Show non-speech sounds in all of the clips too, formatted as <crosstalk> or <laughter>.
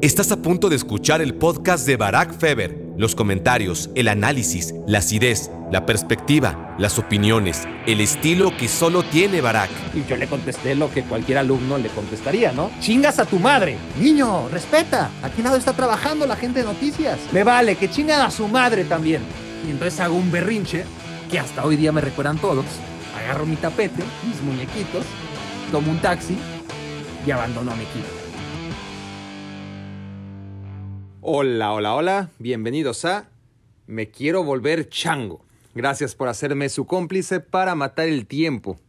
Estás a punto de escuchar el podcast de Barack Feber. Los comentarios, el análisis, la acidez, la perspectiva, las opiniones, el estilo que solo tiene Barack. Y yo le contesté lo que cualquier alumno le contestaría, ¿no? ¡Chingas a tu madre! Niño, respeta. Aquí lado está trabajando la gente de noticias. Me vale, que chingan a su madre también. Y entonces hago un berrinche, que hasta hoy día me recuerdan todos. Agarro mi tapete, mis muñequitos, tomo un taxi y abandono a mi equipo. Hola, hola, hola, bienvenidos a Me quiero volver chango. Gracias por hacerme su cómplice para matar el tiempo.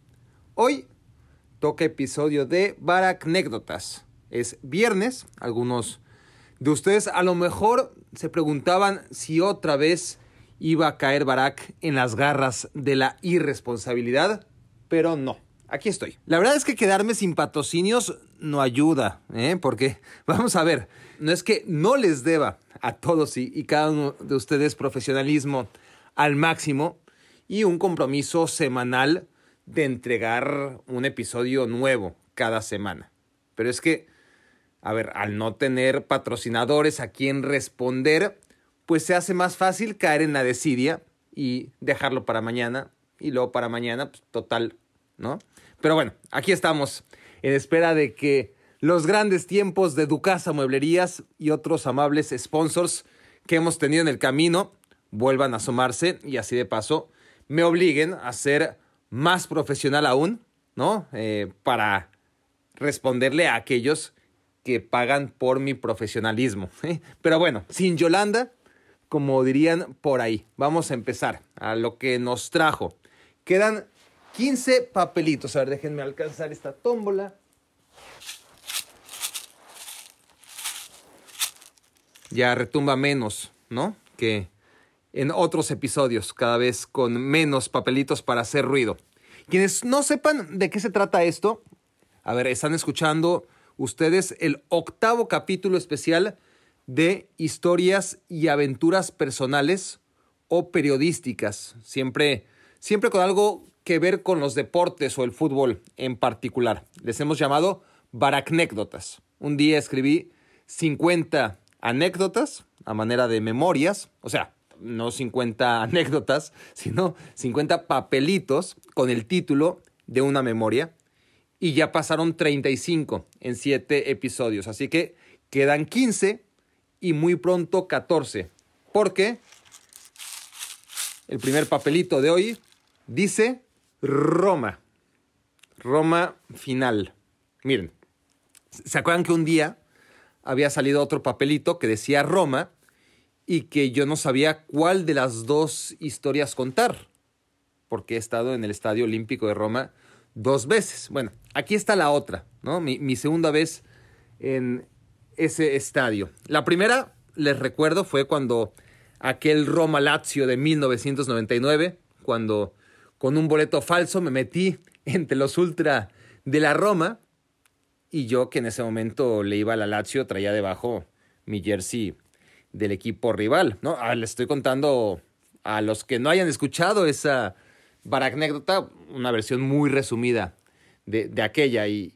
Hoy toca episodio de Baracnécdotas. Es viernes, algunos de ustedes a lo mejor se preguntaban si otra vez iba a caer Barack en las garras de la irresponsabilidad, pero no. Aquí estoy. La verdad es que quedarme sin patrocinios no ayuda, ¿eh? porque <laughs> vamos a ver, no es que no les deba a todos y, cada uno de ustedes profesionalismo al máximo y un compromiso semanal de entregar un episodio nuevo cada semana. Pero es que, a ver, al no tener patrocinadores a quien responder, pues se hace más fácil caer en la desidia y dejarlo para mañana y luego para mañana, pues, total, ¿no? Pero bueno, aquí estamos en espera de que los grandes tiempos de Ducasa Mueblerías y otros amables sponsors que hemos tenido en el camino vuelvan a sumarse y así de paso me obliguen a ser más profesional aún, ¿no? Eh, para responderle a aquellos que pagan por mi profesionalismo. ¿eh? Pero bueno, sin Yolanda, como dirían por ahí, vamos a empezar a lo que nos trajo. Quedan 15 papelitos. A ver, déjenme alcanzar esta tómbola. Ya retumba menos, ¿no? Que en otros episodios, cada vez con menos papelitos para hacer ruido. Quienes no sepan de qué se trata esto, a ver, están escuchando ustedes el octavo capítulo especial de historias y aventuras personales o periodísticas, siempre, siempre con algo que ver con los deportes o el fútbol en particular. Les hemos llamado baracnécdotas. Un día escribí 50 anécdotas a manera de memorias, o sea, no 50 <laughs> anécdotas, sino 50 papelitos con el título de una memoria. Y ya pasaron 35 en 7 episodios. Así que quedan 15 y muy pronto 14. Porque el primer papelito de hoy dice Roma. Roma final. Miren, ¿se acuerdan que un día había salido otro papelito que decía Roma y que yo no sabía cuál de las dos historias contar? Porque he estado en el Estadio Olímpico de Roma dos veces. Bueno, aquí está la otra, ¿no? Mi, mi segunda vez en ese estadio. La primera, les recuerdo, fue cuando aquel Roma Lazio de 1999, cuando con un boleto falso me metí entre los ultra de la Roma y yo que en ese momento le iba a la Lazio traía debajo mi jersey del equipo rival, ¿no? Ah, le estoy contando a los que no hayan escuchado esa baracnécdota, una versión muy resumida de, de aquella y,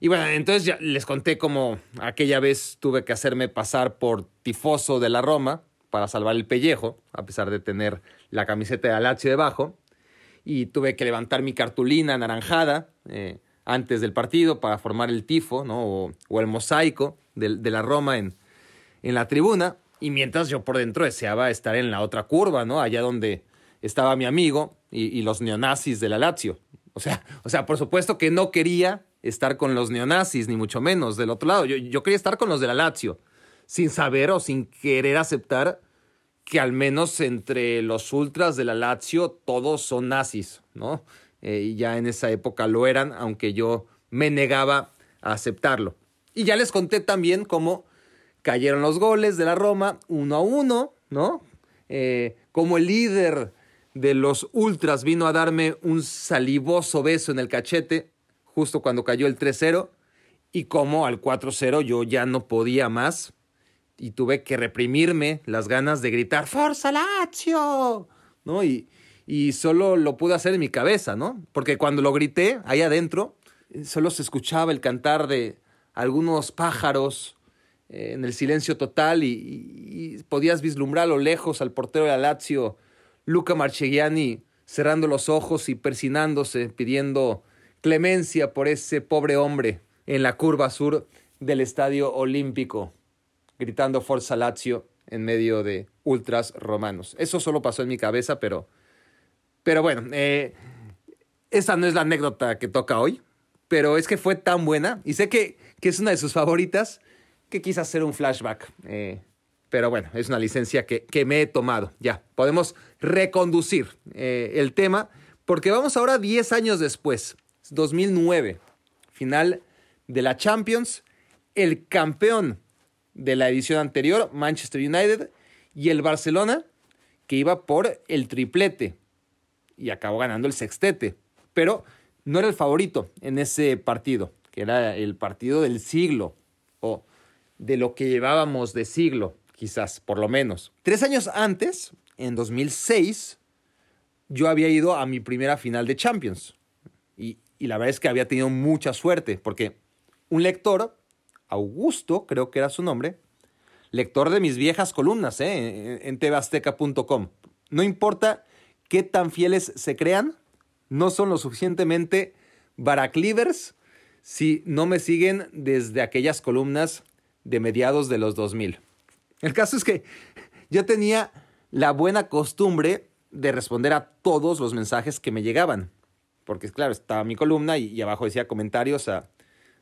y bueno, entonces ya les conté cómo aquella vez tuve que hacerme pasar por tifoso de la Roma para salvar el pellejo, a pesar de tener la camiseta de la Lazio debajo y tuve que levantar mi cartulina anaranjada eh, antes del partido para formar el tifo ¿no? o, el mosaico de, la Roma en, la tribuna. Y mientras yo por dentro deseaba estar en la otra curva, ¿no? Allá donde estaba mi amigo y, los neonazis de la Lazio. O sea, <laughs> o sea, por supuesto que no quería estar con los neonazis, ni mucho menos del otro lado. Yo, yo quería estar con los de la Lazio, sin saber o sin querer aceptar que al menos entre los ultras de la Lazio todos son nazis, ¿no? Eh, ya en esa época lo eran, aunque yo me negaba a aceptarlo. Y ya les conté también cómo cayeron los goles de la Roma uno a uno, ¿no? Eh, como el líder de los ultras vino a darme un salivoso beso en el cachete justo cuando cayó el 3-0 y como al 4-0 yo ya no podía más y tuve que reprimirme las ganas de gritar ¡Forza Lazio! ¿No? Y, y solo lo pude hacer en mi cabeza, ¿no? Porque cuando lo grité ahí adentro, solo se escuchaba el cantar de algunos pájaros eh, en el silencio total y, y- y podías vislumbrar a lo lejos al portero de la Lazio, Luca Marchegiani, cerrando los ojos y persinándose, pidiendo clemencia por ese pobre hombre en la curva sur del Estadio Olímpico, gritando Forza Lazio en medio de ultras romanos. Eso solo pasó en mi cabeza, pero, pero bueno, eh, esa no es la anécdota que toca hoy, pero es que fue tan buena y sé que, que es una de sus favoritas que quise hacer un flashback. eh, pero bueno, es una licencia que, que me he tomado. Ya, podemos reconducir eh, el tema porque vamos ahora 10 años después, 2009, final de la Champions, el campeón de la edición anterior, Manchester United, y el Barcelona, que iba por el triplete y acabó ganando el sextete. Pero no era el favorito en ese partido, que era el partido del siglo, o de lo que llevábamos de siglo, quizás, por lo menos. Tres años antes, en 2006, yo había ido a mi primera final de Champions. Y, y la verdad es que había tenido mucha suerte, porque un lector, Augusto, creo que era su nombre, lector de mis viejas columnas ¿eh? en, en. No importa qué tan fieles se crean, no son lo suficientemente baraclivers si no me siguen desde aquellas columnas de mediados de los 2000. El caso es que yo tenía la buena costumbre de responder a todos los mensajes que me llegaban. Porque, claro, estaba mi columna y, abajo decía comentarios a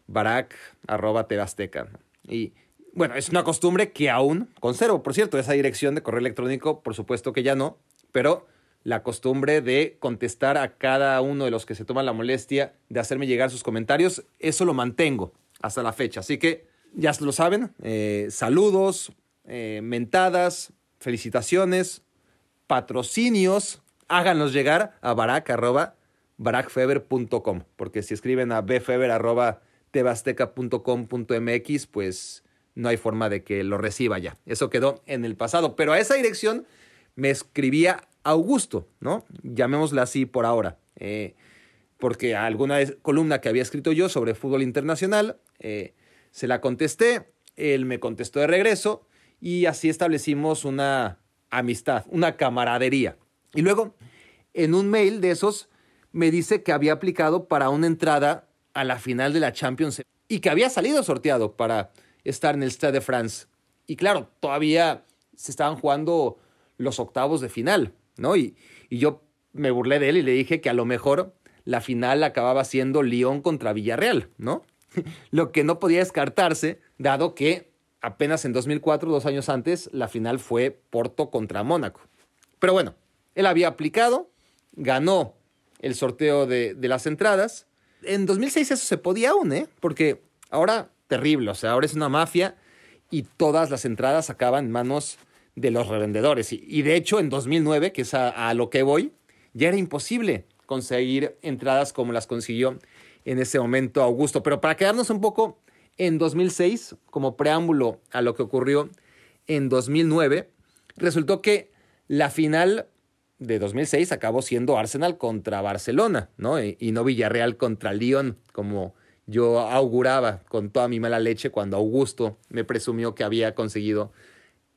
barack.tebasteca. Y bueno, es una costumbre que aún conservo. Por cierto, esa dirección de correo electrónico, por supuesto que ya no, pero la costumbre de contestar a cada uno de los que se toman la molestia de hacerme llegar sus comentarios, eso lo mantengo hasta la fecha. Así que ya lo saben, eh, saludos, eh, mentadas, felicitaciones, patrocinios, háganlos llegar a barack arroba barackfeber.com, porque si escriben a bfeber tebasteca.com.mx, pues no hay forma de que lo reciba ya. Eso quedó en el pasado, pero a esa dirección me escribía Augusto, ¿no? Llamémosla así por ahora, eh, porque alguna columna que había escrito yo sobre fútbol internacional, eh, se la contesté, él me contestó de regreso y así establecimos una amistad, una camaradería. Y luego, en un mail de esos, me dice que había aplicado para una entrada a la final de la Champions y que había salido sorteado para estar en el Stade de France. Y claro, todavía se estaban jugando los octavos de final, ¿no? Y, y yo me burlé de él y le dije que a lo mejor la final acababa siendo Lyon contra Villarreal, ¿no? <laughs> lo que no podía descartarse, dado que apenas en 2004, dos años antes, la final fue Porto contra Mónaco. Pero bueno, él había aplicado, ganó el sorteo de, de las entradas. En 2006 eso se podía aún, ¿eh? Porque ahora, terrible, o sea, ahora es una mafia y todas las entradas acaban en manos de los revendedores. Y, de hecho, en 2009, que es a, a lo que voy, ya era imposible conseguir entradas como las consiguió en ese momento Augusto. Pero para quedarnos un poco en 2006, como preámbulo a lo que ocurrió en 2009, resultó que la final de 2006 acabó siendo Arsenal contra Barcelona, ¿no? Y, y no Villarreal contra Lyon, como yo auguraba con toda mi mala leche cuando Augusto me presumió que había conseguido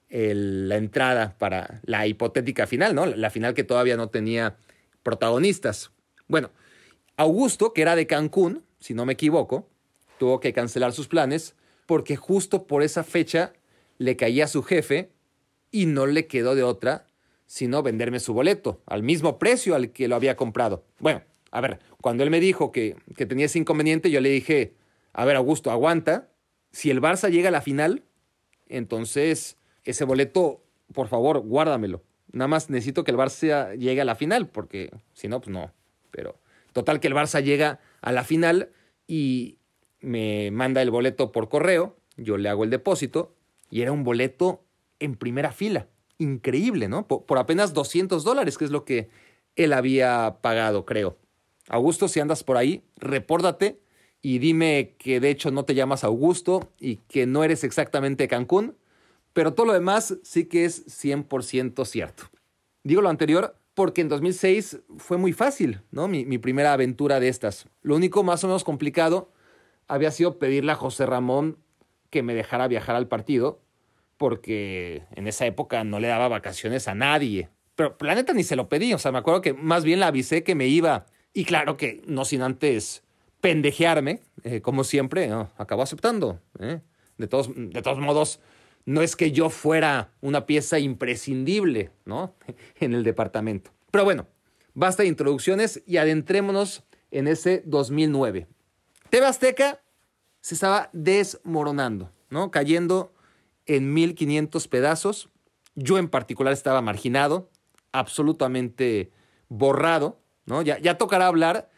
la entrada para la hipotética final, ¿no? La final que todavía no tenía protagonistas. Bueno, Augusto, que era de Cancún, si no me equivoco, tuvo que cancelar sus planes porque justo por esa fecha le caía a su jefe y no le quedó de otra sino venderme su boleto al mismo precio al que lo había comprado. Bueno, a ver, cuando él me dijo que, que tenía ese inconveniente, yo le dije, a ver, Augusto, aguanta. Si el Barça llega a la final, entonces ese boleto, por favor, guárdamelo. Nada más necesito que el Barça llegue a la final, porque si no, pues no. Pero total que el Barça llega a la final y me manda el boleto por correo, yo le hago el depósito y era un boleto en primera fila. Increíble, ¿no? Por, apenas 200 dólares, que es lo que él había pagado, creo. Augusto, si andas por ahí, repórtate y dime que de hecho no te llamas Augusto y que no eres exactamente Cancún, pero todo lo demás sí que es 100% cierto. Digo lo anterior porque en 2006 fue muy fácil, ¿no? Mi, primera aventura de estas. Lo único más o menos complicado había sido pedirle a José Ramón que me dejara viajar al partido, porque en esa época no le daba vacaciones a nadie. Pero la neta ni se lo pedí, o sea, me acuerdo que más bien le avisé que me iba. Y claro que no sin antes pendejearme, eh, como siempre, ¿no? acabó aceptando. ¿eh? De, todos, de todos modos, no es que yo fuera una pieza imprescindible, ¿no? <laughs> en el departamento. Pero bueno, basta de introducciones y adentrémonos en ese 2009. TV Azteca se estaba desmoronando, ¿no? Cayendo en 1500 pedazos. Yo en particular estaba marginado, absolutamente borrado, ¿no? Ya, ya tocará hablar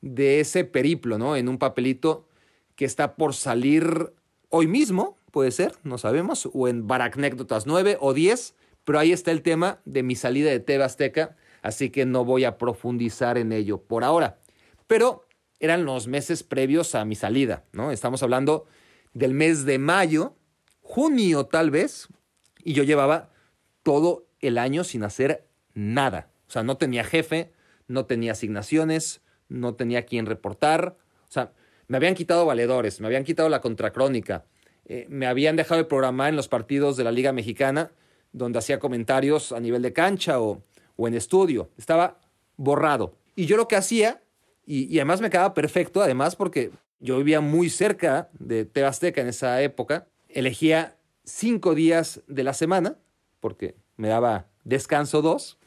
de ese periplo, ¿no? En un papelito que está por salir hoy mismo, puede ser, no sabemos, o en Baracnécdotas 9 o 10, pero ahí está el tema de mi salida de TV Azteca, así que no voy a profundizar en ello por ahora. Pero eran los meses previos a mi salida, ¿no? Estamos hablando del mes de mayo, junio tal vez, y yo llevaba todo el año sin hacer nada. O sea, no tenía jefe, no tenía asignaciones, no tenía quien reportar. O sea, me habían quitado valedores, me habían quitado la contracrónica, eh, me habían dejado de programar en los partidos de la Liga Mexicana, donde hacía comentarios a nivel de cancha o, o en estudio. Estaba borrado. Y yo lo que hacía, y, y, además me quedaba perfecto, además porque yo vivía muy cerca de Tebasteca en esa época, elegía cinco días de la semana, porque me daba descanso dos,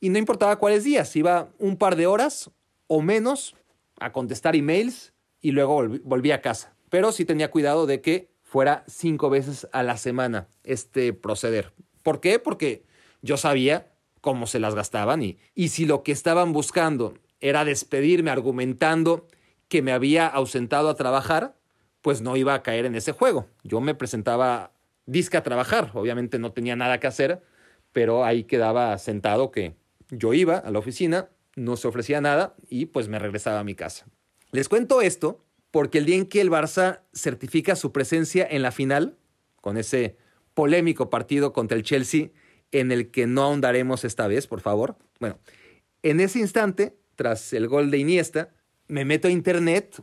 y no importaba cuáles días, iba un par de horas o menos a contestar emails y luego volví, volví a casa. Pero sí tenía cuidado de que fuera cinco veces a la semana este proceder. ¿Por qué? Porque yo sabía cómo se las gastaban y, y si lo que estaban buscando era despedirme argumentando que me había ausentado a trabajar, pues no iba a caer en ese juego. Yo me presentaba disque a trabajar, obviamente no tenía nada que hacer, pero ahí quedaba sentado que yo iba a la oficina, no se ofrecía nada y pues me regresaba a mi casa. Les cuento esto porque el día en que el Barça certifica su presencia en la final, con ese polémico partido contra el Chelsea, en el que no ahondaremos esta vez, por favor. Bueno, en ese instante, tras el gol de Iniesta, me meto a internet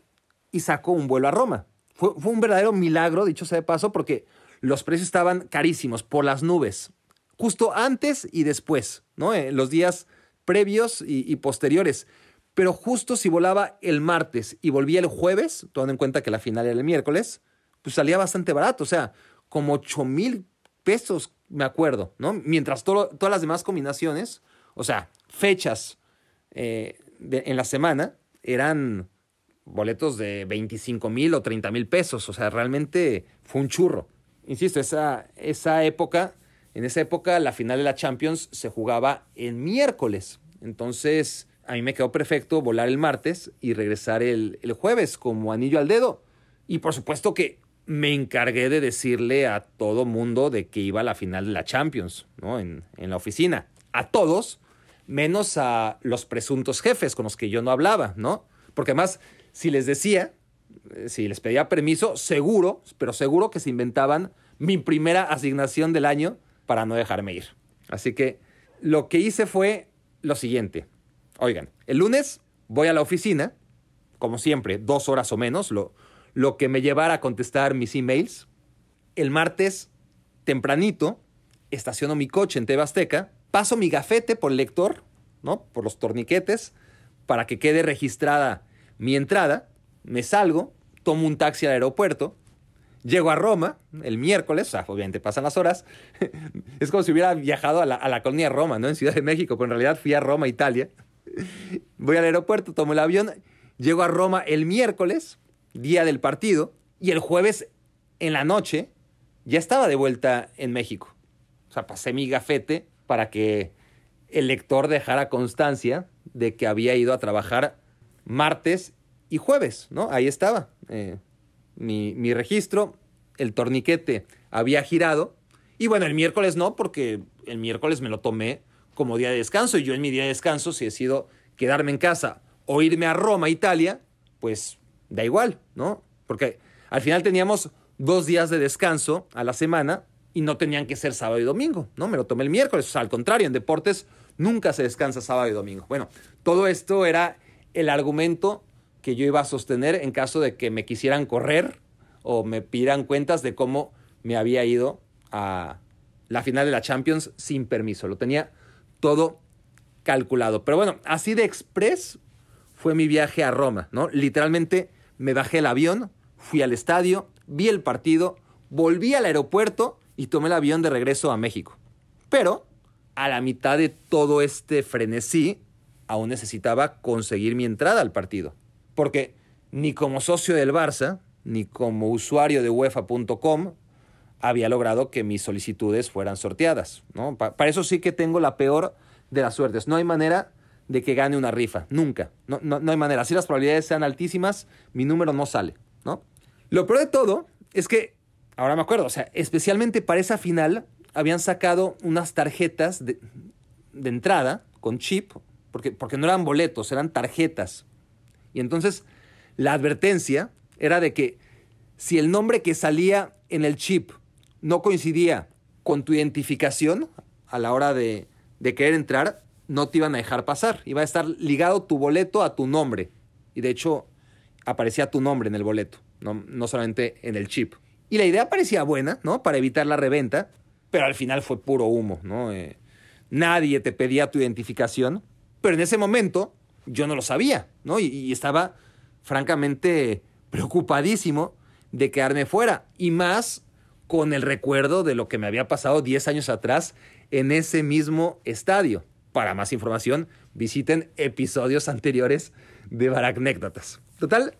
y saco un vuelo a Roma. Fue, un verdadero milagro, dicho sea de paso, porque los precios estaban carísimos, por las nubes, justo antes y después, ¿no? En los días previos y, posteriores. Pero justo si volaba el martes y volvía el jueves, tomando en cuenta que la final era el miércoles, pues salía bastante barato, o sea, como 8 mil pesos, me acuerdo, ¿no? Mientras todas las demás combinaciones, o sea, fechas eh, en la semana, eran boletos de 25 mil o 30 mil pesos, o sea, realmente fue un churro. Insisto, esa, esa época, en esa época la final de la Champions se jugaba el miércoles, entonces a mí me quedó perfecto volar el martes y regresar el, el, jueves como anillo al dedo. Y por supuesto que me encargué de decirle a todo mundo de que iba a la final de la Champions, ¿no? En, en la oficina. A todos, menos a los presuntos jefes con los que yo no hablaba, ¿no? Porque además, si les decía, si les pedía permiso, seguro, pero seguro que se inventaban mi primera asignación del año para no dejarme ir. Así que lo que hice fue lo siguiente. Oigan, el lunes voy a la oficina, como siempre, dos horas o menos, lo, lo que me llevara a contestar mis emails. El martes, tempranito, estaciono mi coche en Tebasteca, paso mi gafete por el lector, ¿no? Por los torniquetes, para que quede registrada mi entrada. Me salgo, tomo un taxi al aeropuerto, llego a Roma el miércoles, o sea, obviamente pasan las horas. <laughs> es como si hubiera viajado a la, a la colonia Roma, ¿no? En Ciudad de México, pero en realidad fui a Roma, Italia. Voy al aeropuerto, tomo el avión, llego a Roma el miércoles, día del partido, y el jueves en la noche ya estaba de vuelta en México. O sea, pasé mi gafete para que el lector dejara constancia de que había ido a trabajar martes y jueves, ¿no? Ahí estaba eh, mi, mi registro, el torniquete había girado, y bueno, el miércoles no, porque el miércoles me lo tomé como día de descanso. Y yo en mi día de descanso, si decido quedarme en casa o irme a Roma, Italia, pues da igual, ¿no? Porque al final teníamos dos días de descanso a la semana y no tenían que ser sábado y domingo, ¿no? Me lo tomé el miércoles. Al contrario, en deportes nunca se descansa sábado y domingo. Bueno, todo esto era el argumento que yo iba a sostener en caso de que me quisieran correr o me pidieran cuentas de cómo me había ido a la final de la Champions sin permiso. Lo tenía todo calculado. Pero bueno, así de express fue mi viaje a Roma, ¿no? Literalmente me bajé el avión, fui al estadio, vi el partido, volví al aeropuerto y tomé el avión de regreso a México. Pero a la mitad de todo este frenesí, aún necesitaba conseguir mi entrada al partido. Porque ni como socio del Barça, ni como usuario de UEFA.com, había logrado que mis solicitudes fueran sorteadas. ¿no? para eso sí que tengo la peor de las suertes. No hay manera de que gane una rifa, nunca. No, no, hay manera. Si las probabilidades sean altísimas, mi número no sale. ¿no? Lo peor de todo es que, ahora me acuerdo, o sea, especialmente para esa final, habían sacado unas tarjetas de, entrada con chip, porque, porque no eran boletos, eran tarjetas. Y entonces la advertencia era de que si el nombre que salía en el chip no coincidía con tu identificación a la hora de, de querer entrar, no te iban a dejar pasar. Iba a estar ligado tu boleto a tu nombre. Y de hecho, aparecía tu nombre en el boleto, no, no solamente en el chip. Y la idea parecía buena, ¿no? Para evitar la reventa, pero al final fue puro humo, ¿no? Eh, nadie te pedía tu identificación, pero en ese momento yo no lo sabía, ¿no? Y, estaba francamente preocupadísimo de quedarme fuera, y más con el recuerdo de lo que me había pasado 10 años atrás en ese mismo estadio. Para más información, visiten episodios anteriores de Baracnécdotas. Total,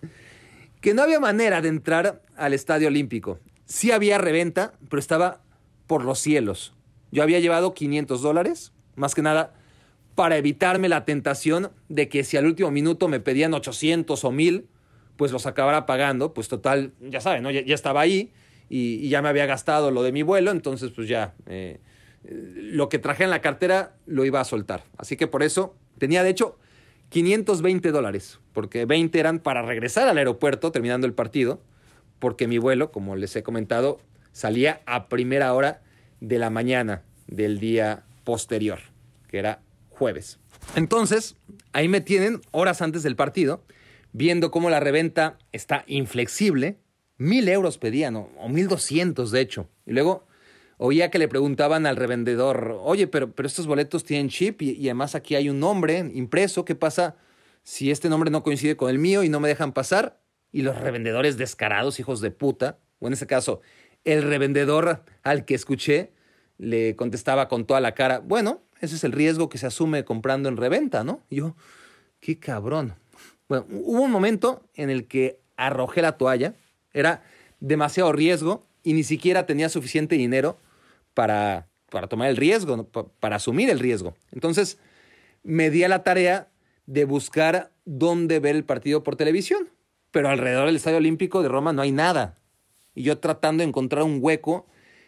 que no había manera de entrar al Estadio Olímpico. Sí había reventa, pero estaba por los cielos. Yo había llevado 500 dólares, más que nada para evitarme la tentación de que si al último minuto me pedían 800 o 1000, pues los acabara pagando. Pues total, ya saben, ¿no? ya, estaba ahí y, ya me había gastado lo de mi vuelo, entonces pues ya eh, lo que traje en la cartera lo iba a soltar. Así que por eso tenía de hecho 520 dólares, porque 20 eran para regresar al aeropuerto terminando el partido, porque mi vuelo, como les he comentado, salía a primera hora de la mañana del día posterior, que era jueves. Entonces, ahí me tienen horas antes del partido, viendo cómo la reventa está inflexible. Mil euros pedían, o mil doscientos de hecho. Y luego oía que le preguntaban al revendedor, oye, pero, pero estos boletos tienen chip y, además aquí hay un nombre impreso, ¿qué pasa si este nombre no coincide con el mío y no me dejan pasar? Y los revendedores descarados, hijos de puta, o en ese caso, el revendedor al que escuché le contestaba con toda la cara, bueno, ese es el riesgo que se asume comprando en reventa, ¿no? Y yo, qué cabrón. Bueno, hubo un momento en el que arrojé la toalla, era demasiado riesgo y ni siquiera tenía suficiente dinero para, para tomar el riesgo, para asumir el riesgo. Entonces me di a la tarea de buscar dónde ver el partido por televisión, pero alrededor del Estadio Olímpico de Roma no hay nada y yo tratando de encontrar un hueco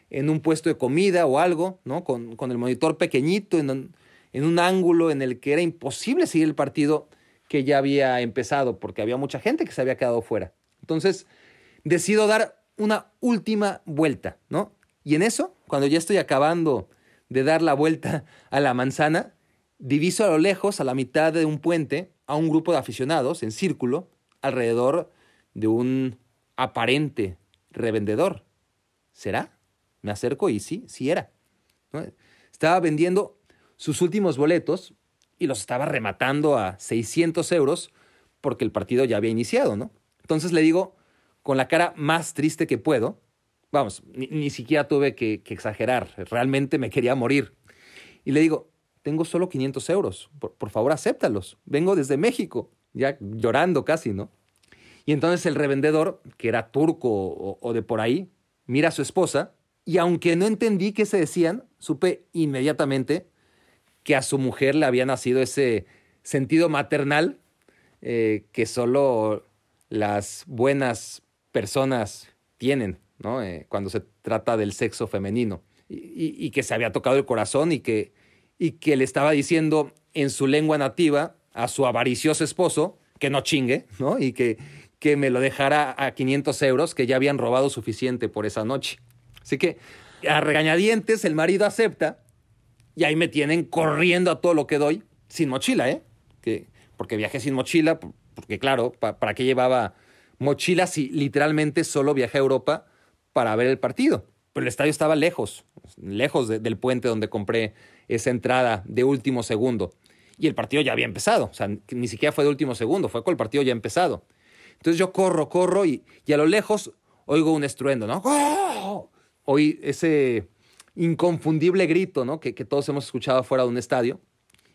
en un puesto de comida o algo, ¿no? Con, el monitor pequeñito, en, en, un ángulo en el que era imposible seguir el partido que ya había empezado, porque había mucha gente que se había quedado fuera. Entonces, decido dar una última vuelta, ¿no? Y en eso, cuando ya estoy acabando de dar la vuelta a la manzana, diviso a lo lejos, a la mitad de un puente, a un grupo de aficionados en círculo alrededor de un aparente revendedor. ¿Será? Me acerco y sí, sí era. Estaba vendiendo sus últimos boletos y los estaba rematando a 600 euros porque el partido ya había iniciado, ¿no? Entonces le digo, con la cara más triste que puedo, vamos, ni, siquiera tuve que, exagerar, realmente me quería morir. Y le digo, tengo solo 500 euros, por, favor acéptalos, vengo desde México, ya llorando casi, ¿no? Y entonces el revendedor, que era turco o, de por ahí, mira a su esposa y aunque no entendí qué se decían, supe inmediatamente que a su mujer le había nacido ese sentido maternal eh, que solo las buenas personas tienen, ¿no? Eh, cuando se trata del sexo femenino. Y, que se había tocado el corazón y que, y que le estaba diciendo en su lengua nativa a su avaricioso esposo que no chingue, ¿no? Y que, que me lo dejara a 500 euros, que ya habían robado suficiente por esa noche. Así que a regañadientes el marido acepta y ahí me tienen corriendo a todo lo que doy, sin mochila, ¿eh? Que, porque viajé sin mochila, porque claro, ¿para qué llevaba mochilas y literalmente solo viajé a Europa para ver el partido. Pero el estadio estaba lejos, lejos del puente donde compré esa entrada de último segundo. Y el partido ya había empezado, o sea, ni siquiera fue de último segundo, fue con el partido ya empezado. Entonces yo corro, corro y, y a lo lejos oigo un estruendo, ¿no? ¡Oh! Oí ese inconfundible grito, ¿no? Que, todos hemos escuchado fuera de un estadio.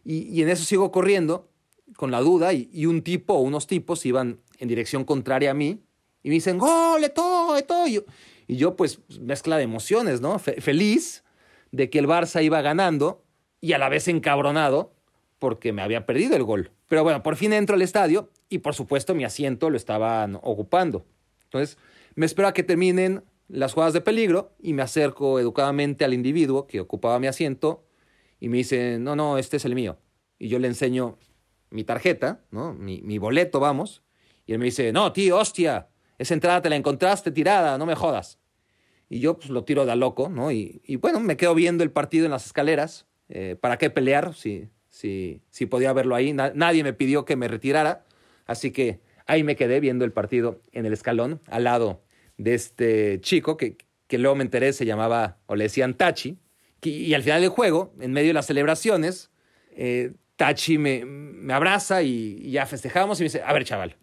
Y, en eso sigo corriendo con la duda y, un tipo o unos tipos iban en dirección contraria a mí y me dicen, ¡Gol, Eto, Eto! Y yo, y yo pues mezcla de emociones, ¿no? feliz de que el Barça iba ganando y a la vez encabronado porque me había perdido el gol. Pero bueno, por fin entro al estadio y por supuesto mi asiento lo estaban ocupando. Entonces me espero a que terminen las jugadas de peligro y me acerco educadamente al individuo que ocupaba mi asiento y me dice, no, no, este es el mío. Y yo le enseño mi tarjeta, ¿no? mi, mi boleto, vamos. Y él me dice, no, tío, hostia, esa entrada te la encontraste tirada, no me jodas. Y yo pues, lo tiro de a loco, ¿no? Y, bueno, me quedo viendo el partido en las escaleras. Eh, ¿Para qué pelear si, si, si podía verlo ahí? nadie me pidió que me retirara. Así que ahí me quedé viendo el partido en el escalón, al lado de este chico que, que luego me enteré se llamaba, o le decían Tachi. Y, al final del juego, en medio de las celebraciones, eh, Tachi me, me abraza y, ya festejamos y me dice, a ver, chaval,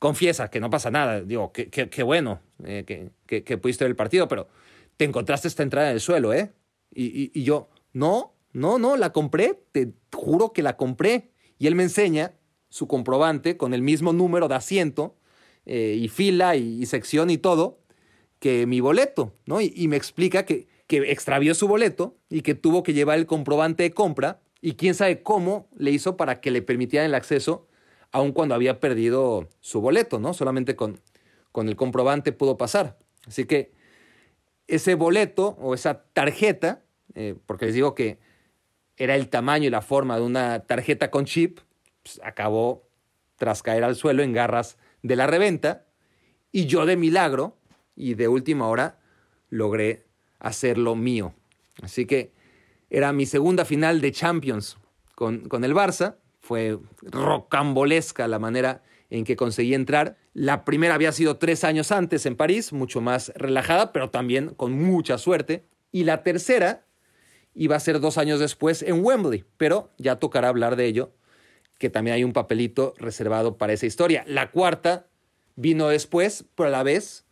confiesa que no pasa nada. Digo, qué, bueno eh, que, que, pudiste ver el partido, pero te encontraste esta entrada en el suelo, ¿eh? Y, y, yo, no, no, no, la compré, te juro que la compré. Y él me enseña su comprobante con el mismo número de asiento eh, y fila y, sección y todo que mi boleto, ¿no? Y, me explica que, que extravió su boleto y que tuvo que llevar el comprobante de compra y quién sabe cómo le hizo para que le permitieran el acceso aun cuando había perdido su boleto, ¿no? Solamente con, con el comprobante pudo pasar. Así que ese boleto o esa tarjeta, eh, porque les digo que era el tamaño y la forma de una tarjeta con chip, pues, acabó tras caer al suelo en garras de la reventa y yo de milagro y de última hora logré hacerlo mío. Así que era mi segunda final de Champions con, con el Barça. Fue rocambolesca la manera en que conseguí entrar. La primera había sido tres años antes en París, mucho más relajada, pero también con mucha suerte. Y la tercera iba a ser dos años después en Wembley, pero ya tocará hablar de ello que también hay un papelito reservado para esa historia. La cuarta vino después, pero a la vez,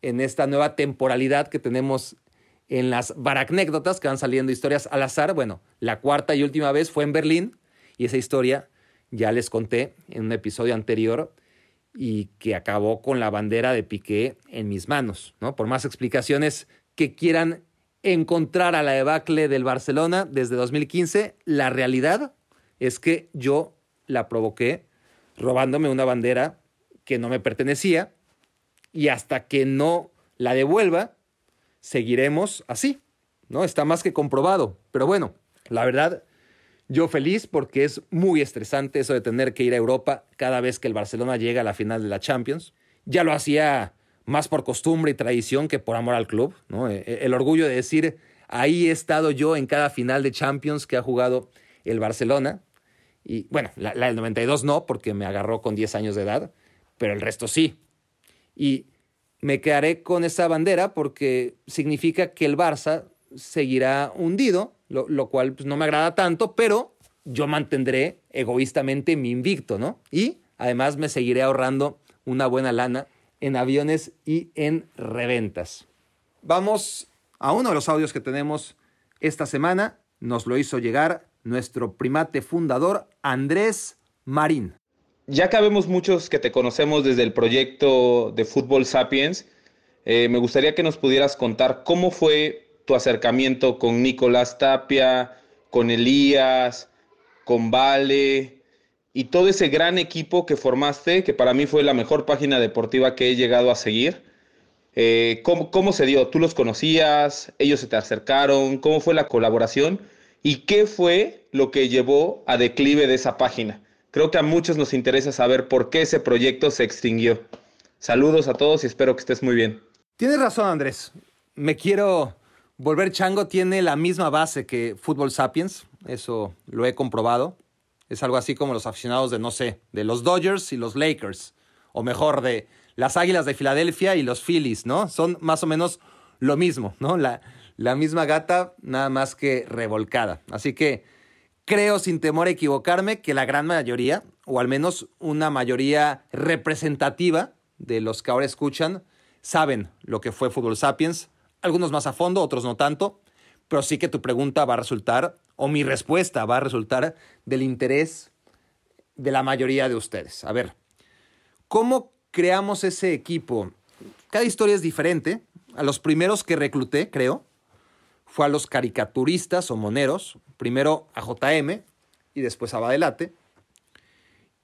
en esta nueva temporalidad que tenemos en las baracnécdotas, que van saliendo historias al azar. Bueno, la cuarta y última vez fue en Berlín, y esa historia ya les conté en un episodio anterior y que acabó con la bandera de Piqué en mis manos, ¿no? Por más explicaciones que quieran encontrar a la debacle del Barcelona desde 2015, la realidad es que yo la provoqué robándome una bandera que no me pertenecía y hasta que no la devuelva, seguiremos así, ¿no? Está más que comprobado. Pero bueno, la verdad, yo feliz porque es muy estresante eso de tener que ir a Europa cada vez que el Barcelona llega a la final de la Champions. Ya lo hacía más por costumbre y tradición que por amor al club, ¿no? E, e, el orgullo de decir, ahí he estado yo en cada final de Champions que ha jugado el Barcelona. Y bueno, la, del 92 no, porque me agarró con 10 años de edad, pero el resto sí. Y me quedaré con esa bandera porque significa que el Barça seguirá hundido, lo, cual pues, no me agrada tanto, pero yo mantendré egoístamente mi invicto, ¿no? Y además me seguiré ahorrando una buena lana en aviones y en reventas. Vamos a uno de los audios que tenemos esta semana. Nos lo hizo llegar nuestro primate fundador, Andrés Marín. Ya que habemos muchos que te conocemos desde el proyecto de Fútbol Sapiens, eh, me gustaría que nos pudieras contar cómo fue tu acercamiento con Nicolás Tapia, con Elías, con Vale y todo ese gran equipo que formaste, que para mí fue la mejor página deportiva que he llegado a seguir. Eh, ¿cómo, ¿Cómo se dio? ¿Tú los conocías? ¿Ellos se te acercaron? ¿Cómo fue la colaboración? ¿Y qué fue lo que llevó a declive de esa página? Creo que a muchos nos interesa saber por qué ese proyecto se extinguió. Saludos a todos y espero que estés muy bien. Tienes razón, Andrés. Me quiero volver chango. Tiene la misma base que Fútbol Sapiens. Eso lo he comprobado. Es algo así como los aficionados de, no sé, de los Dodgers y los Lakers. O mejor, de las Águilas de Filadelfia y los Phillies, ¿no? Son más o menos lo mismo, ¿no? La, la misma gata, nada más que revolcada. Así que creo, sin temor a equivocarme, que la gran mayoría, o al menos una mayoría representativa de los que ahora escuchan, saben lo que fue Fútbol Sapiens. Algunos más a fondo, otros no tanto. Pero sí que tu pregunta va a resultar, o mi respuesta va a resultar, del interés de la mayoría de ustedes. A ver, ¿cómo creamos ese equipo? Cada historia es diferente. A los primeros que recluté, creo, fue a los caricaturistas o moneros, primero a JM y después a Badelate,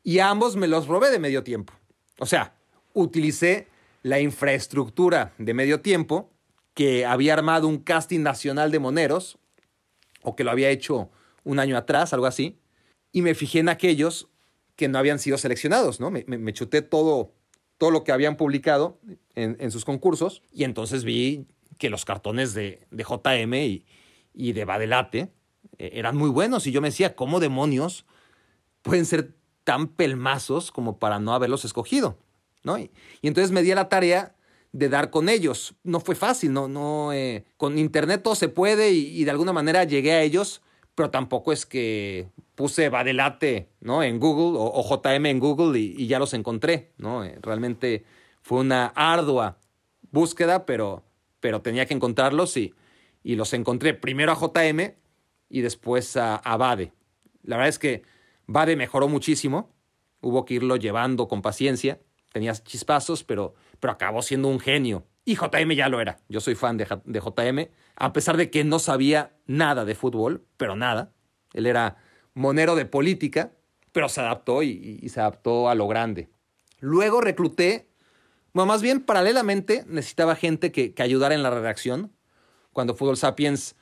y a ambos me los robé de medio tiempo. O sea, utilicé la infraestructura de medio tiempo que había armado un casting nacional de moneros, o que lo había hecho un año atrás, algo así, y me fijé en aquellos que no habían sido seleccionados, ¿no? Me, chuté todo, todo lo que habían publicado en, en sus concursos, y entonces vi que los cartones de, JM y, de Badelate eh, eran muy buenos. Y yo me decía, ¿cómo demonios pueden ser tan pelmazos como para no haberlos escogido? ¿No? Y, entonces me di a la tarea de dar con ellos. No fue fácil, no, no, eh, con internet todo se puede y, de alguna manera llegué a ellos, pero tampoco es que puse Badelate, ¿no? En Google o, JM en Google y, ya los encontré, ¿no? Eh, realmente fue una ardua búsqueda, pero, pero tenía que encontrarlos y, y los encontré primero a JM y después a, Bade. La verdad es que Bade mejoró muchísimo, hubo que irlo llevando con paciencia, tenía chispazos, pero, pero acabó siendo un genio. Y JM ya lo era. Yo soy fan de, JM, a pesar de que no sabía nada de fútbol, pero nada. Él era monero de política, pero se adaptó y se adaptó a lo grande. Luego recluté bueno, más bien, paralelamente, necesitaba gente que, ayudara en la redacción. Cuando Fútbol Sapiens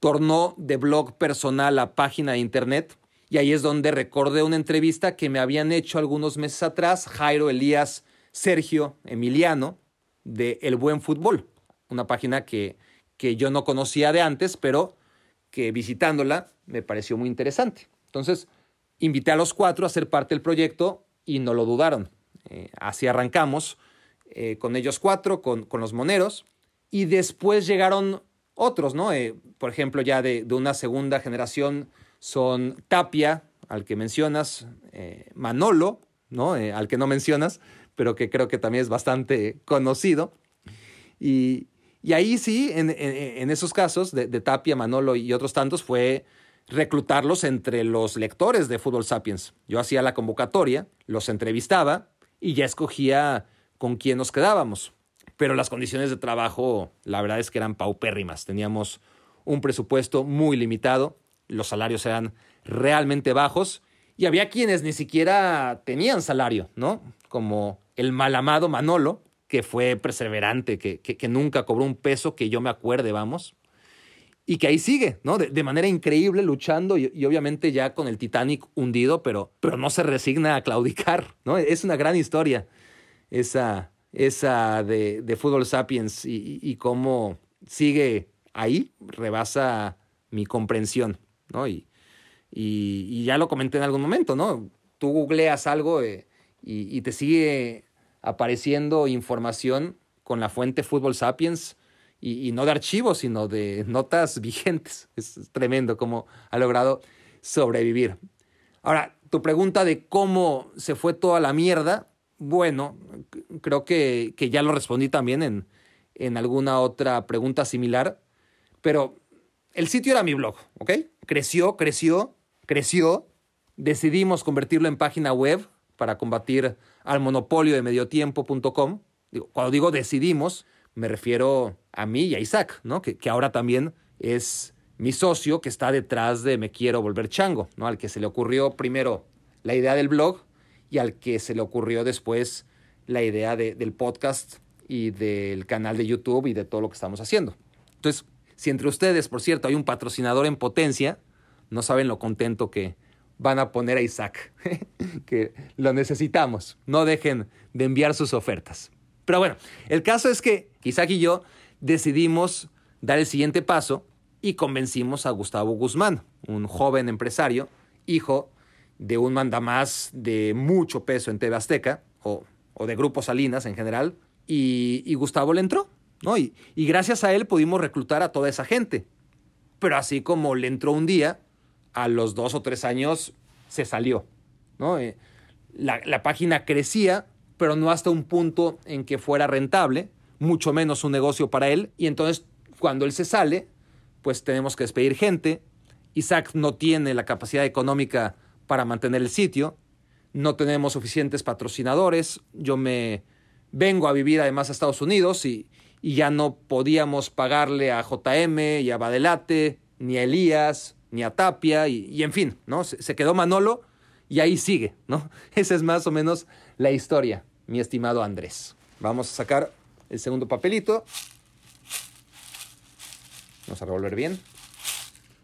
tornó de blog personal a página de internet. Y ahí es donde recordé una entrevista que me habían hecho algunos meses atrás Jairo Elías Sergio Emiliano de El Buen Fútbol, una página que, que yo no conocía de antes, pero que visitándola me pareció muy interesante. Entonces, invité a los cuatro a ser parte del proyecto y no lo dudaron. Eh, así arrancamos eh, con ellos cuatro, con, los moneros, y después llegaron otros, ¿no? Eh, por ejemplo, ya de, una segunda generación son Tapia, al que mencionas, eh, Manolo, ¿no? al que no mencionas, pero que creo que también es bastante conocido. Y, ahí sí, en, esos casos de, de, Tapia, Manolo y otros tantos, fue reclutarlos entre los lectores de Fútbol Sapiens. Yo hacía la convocatoria, los entrevistaba y ya escogía con quién nos quedábamos. Pero las condiciones de trabajo, la verdad es que eran paupérrimas. Teníamos un presupuesto muy limitado, los salarios eran realmente bajos y había quienes ni siquiera tenían salario, ¿no? Como el mal amado Manolo, que fue perseverante, que, que, nunca cobró un peso que yo me acuerde, vamos, y que ahí sigue, ¿no? De, manera increíble luchando y, y, obviamente ya con el Titanic hundido, pero, pero no se resigna a claudicar, ¿no? Es una gran historia esa, esa de, de Fútbol Sapiens y, cómo sigue ahí, rebasa mi comprensión, ¿no? Y, y, ya lo comenté en algún momento, ¿no? Tú googleas algo eh, y, te sigue apareciendo información con la fuente Fútbol Sapiens y, no de archivos, sino de <laughs> notas vigentes. Es tremendo cómo ha logrado sobrevivir. Ahora, tu pregunta de cómo se fue toda la mierda, bueno, creo que, que ya lo respondí también en, en alguna otra pregunta similar, pero el sitio era mi blog, ¿ok? Creció, creció, creció. Decidimos convertirlo en página web para combatir al monopolio de mediotiempo.com. Cuando digo decidimos, me refiero a mí y a Isaac, ¿no? Que, que, ahora también es mi socio que está detrás de Me Quiero Volver Chango, ¿no? Al que se le ocurrió primero la idea del blog y al que se le ocurrió después la idea del podcast y del canal de YouTube y de todo lo que estamos haciendo. Entonces, si entre ustedes, por cierto, hay un patrocinador en potencia, no saben lo contento que van a poner a Isaac, <laughs> que lo necesitamos. No dejen de enviar sus ofertas. Pero bueno, el caso es que Isaac y yo decidimos dar el siguiente paso y convencimos a Gustavo Guzmán, un joven empresario, hijo de un mandamás de mucho peso en TV Azteca, o, o de Grupo Salinas en general, y, y Gustavo le entró, ¿no? Y, y gracias a él pudimos reclutar a toda esa gente. Pero así como le entró un día, a los dos o tres años se salió, ¿no? Eh, la, la página crecía, pero no hasta un punto en que fuera rentable, mucho menos un negocio para él, y entonces cuando él se sale, pues tenemos que despedir gente. Isaac no tiene la capacidad económica para mantener el sitio, no tenemos suficientes patrocinadores, yo me vengo a vivir además a Estados Unidos y, y ya no podíamos pagarle a JM y a Badelate, ni a Elías, ni a Tapia, y, y en fin, ¿no? Se, quedó Manolo y ahí sigue, ¿no? <laughs> Esa es más o menos la historia, mi estimado Andrés. Vamos a sacar el segundo papelito. Vamos a revolver bien.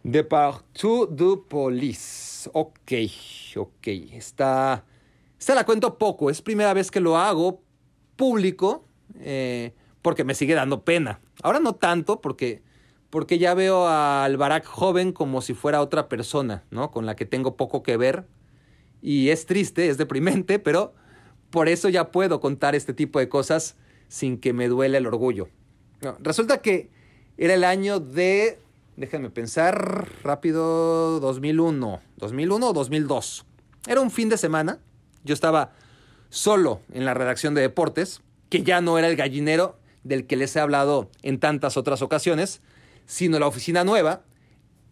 De partout Ok, ok. Está, esta la cuento poco. Es primera vez que lo hago público eh, porque me sigue dando pena. Ahora no tanto porque, porque ya veo al Barack joven como si fuera otra persona, ¿no? Con la que tengo poco que ver. Y es triste, es deprimente, pero por eso ya puedo contar este tipo de cosas sin que me duele el orgullo. Resulta que era el año de, déjenme pensar rápido, 2001, 2001 o 2002. Era un fin de semana, yo estaba solo en la redacción de deportes, que ya no era el gallinero del que les he hablado en tantas otras ocasiones, sino la oficina nueva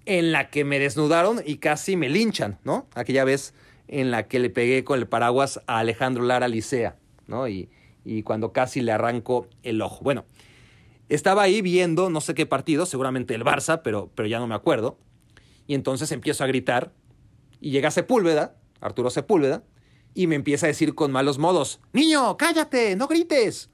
en la que me desnudaron y casi me linchan, ¿no? Aquella vez en la que le pegué con el paraguas a Alejandro Lara Licea, ¿no? Y, y cuando casi le arranco el ojo. Bueno, estaba ahí viendo no sé qué partido, seguramente el Barça, pero, pero ya no me acuerdo. Y entonces empiezo a gritar y llega Sepúlveda, Arturo Sepúlveda, y me empieza a decir con malos modos, Niño, cállate, no grites.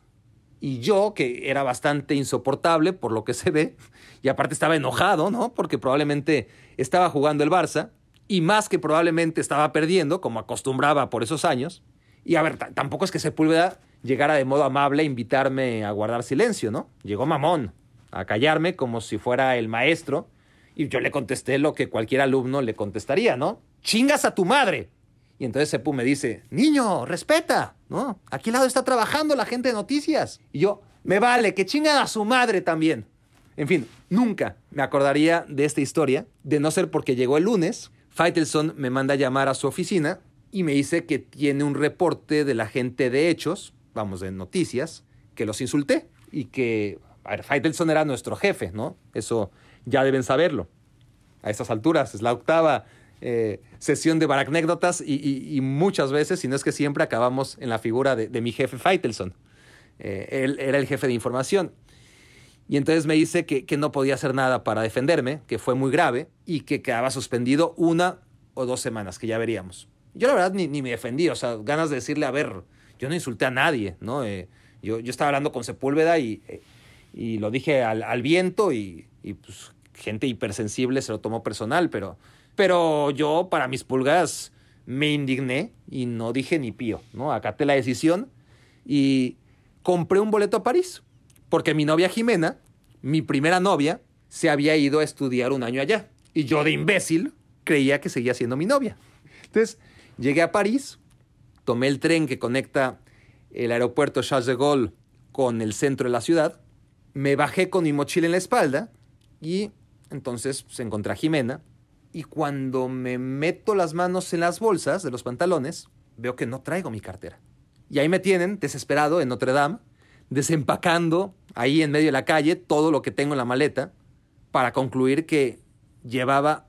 Y yo, que era bastante insoportable por lo que se ve, y aparte estaba enojado, ¿no? Porque probablemente estaba jugando el Barça, y más que probablemente estaba perdiendo, como acostumbraba por esos años. Y a ver, tampoco es que Sepúlveda llegara de modo amable a invitarme a guardar silencio, ¿no? Llegó mamón, a callarme como si fuera el maestro, y yo le contesté lo que cualquier alumno le contestaría, ¿no? ¡Chingas a tu madre! Y entonces Sepu me dice, niño, respeta, ¿no? Aquí al lado está trabajando la gente de noticias. Y yo, me vale, que chinga a su madre también. En fin, nunca me acordaría de esta historia, de no ser porque llegó el lunes, Faitelson me manda a llamar a su oficina y me dice que tiene un reporte de la gente de hechos, vamos, de noticias, que los insulté y que, a ver, Faitelson era nuestro jefe, ¿no? Eso ya deben saberlo. A estas alturas, es la octava eh, sesión de baracnécdotas y, y, y, muchas veces, si no es que siempre, acabamos en la figura de, de mi jefe Faitelson. Eh, él era el jefe de información. Y entonces me dice que, que, no podía hacer nada para defenderme, que fue muy grave y que quedaba suspendido una o dos semanas, que ya veríamos. Yo la verdad ni, ni me defendí, o sea, ganas de decirle, a ver, yo no insulté a nadie, ¿no? Eh, yo, yo, estaba hablando con Sepúlveda y, y lo dije al, al viento y, y, pues gente hipersensible se lo tomó personal, pero, pero yo para mis pulgas me indigné y no dije ni pío, ¿no? Acaté la decisión y compré un boleto a París, porque mi novia Jimena, mi primera novia, se había ido a estudiar un año allá y yo de imbécil creía que seguía siendo mi novia. Entonces llegué a París, tomé el tren que conecta el aeropuerto Charles de Gaulle con el centro de la ciudad, me bajé con mi mochila en la espalda y entonces se encontré a Jimena y cuando me meto las manos en las bolsas de los pantalones, veo que no traigo mi cartera. Y ahí me tienen, desesperado, en Notre Dame, desempacando ahí en medio de la calle todo lo que tengo en la maleta para concluir que llevaba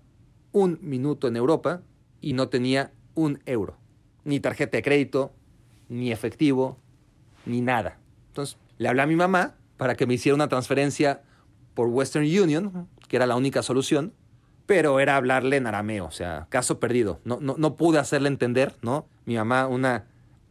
un minuto en Europa y no tenía un euro. Ni tarjeta de crédito, ni efectivo, ni nada. Entonces le hablé a mi mamá para que me hiciera una transferencia por Western Union, que era la única solución, pero era hablarle en arameo, o sea, caso perdido. No, no, no pude hacerle entender, ¿no? Mi mamá, una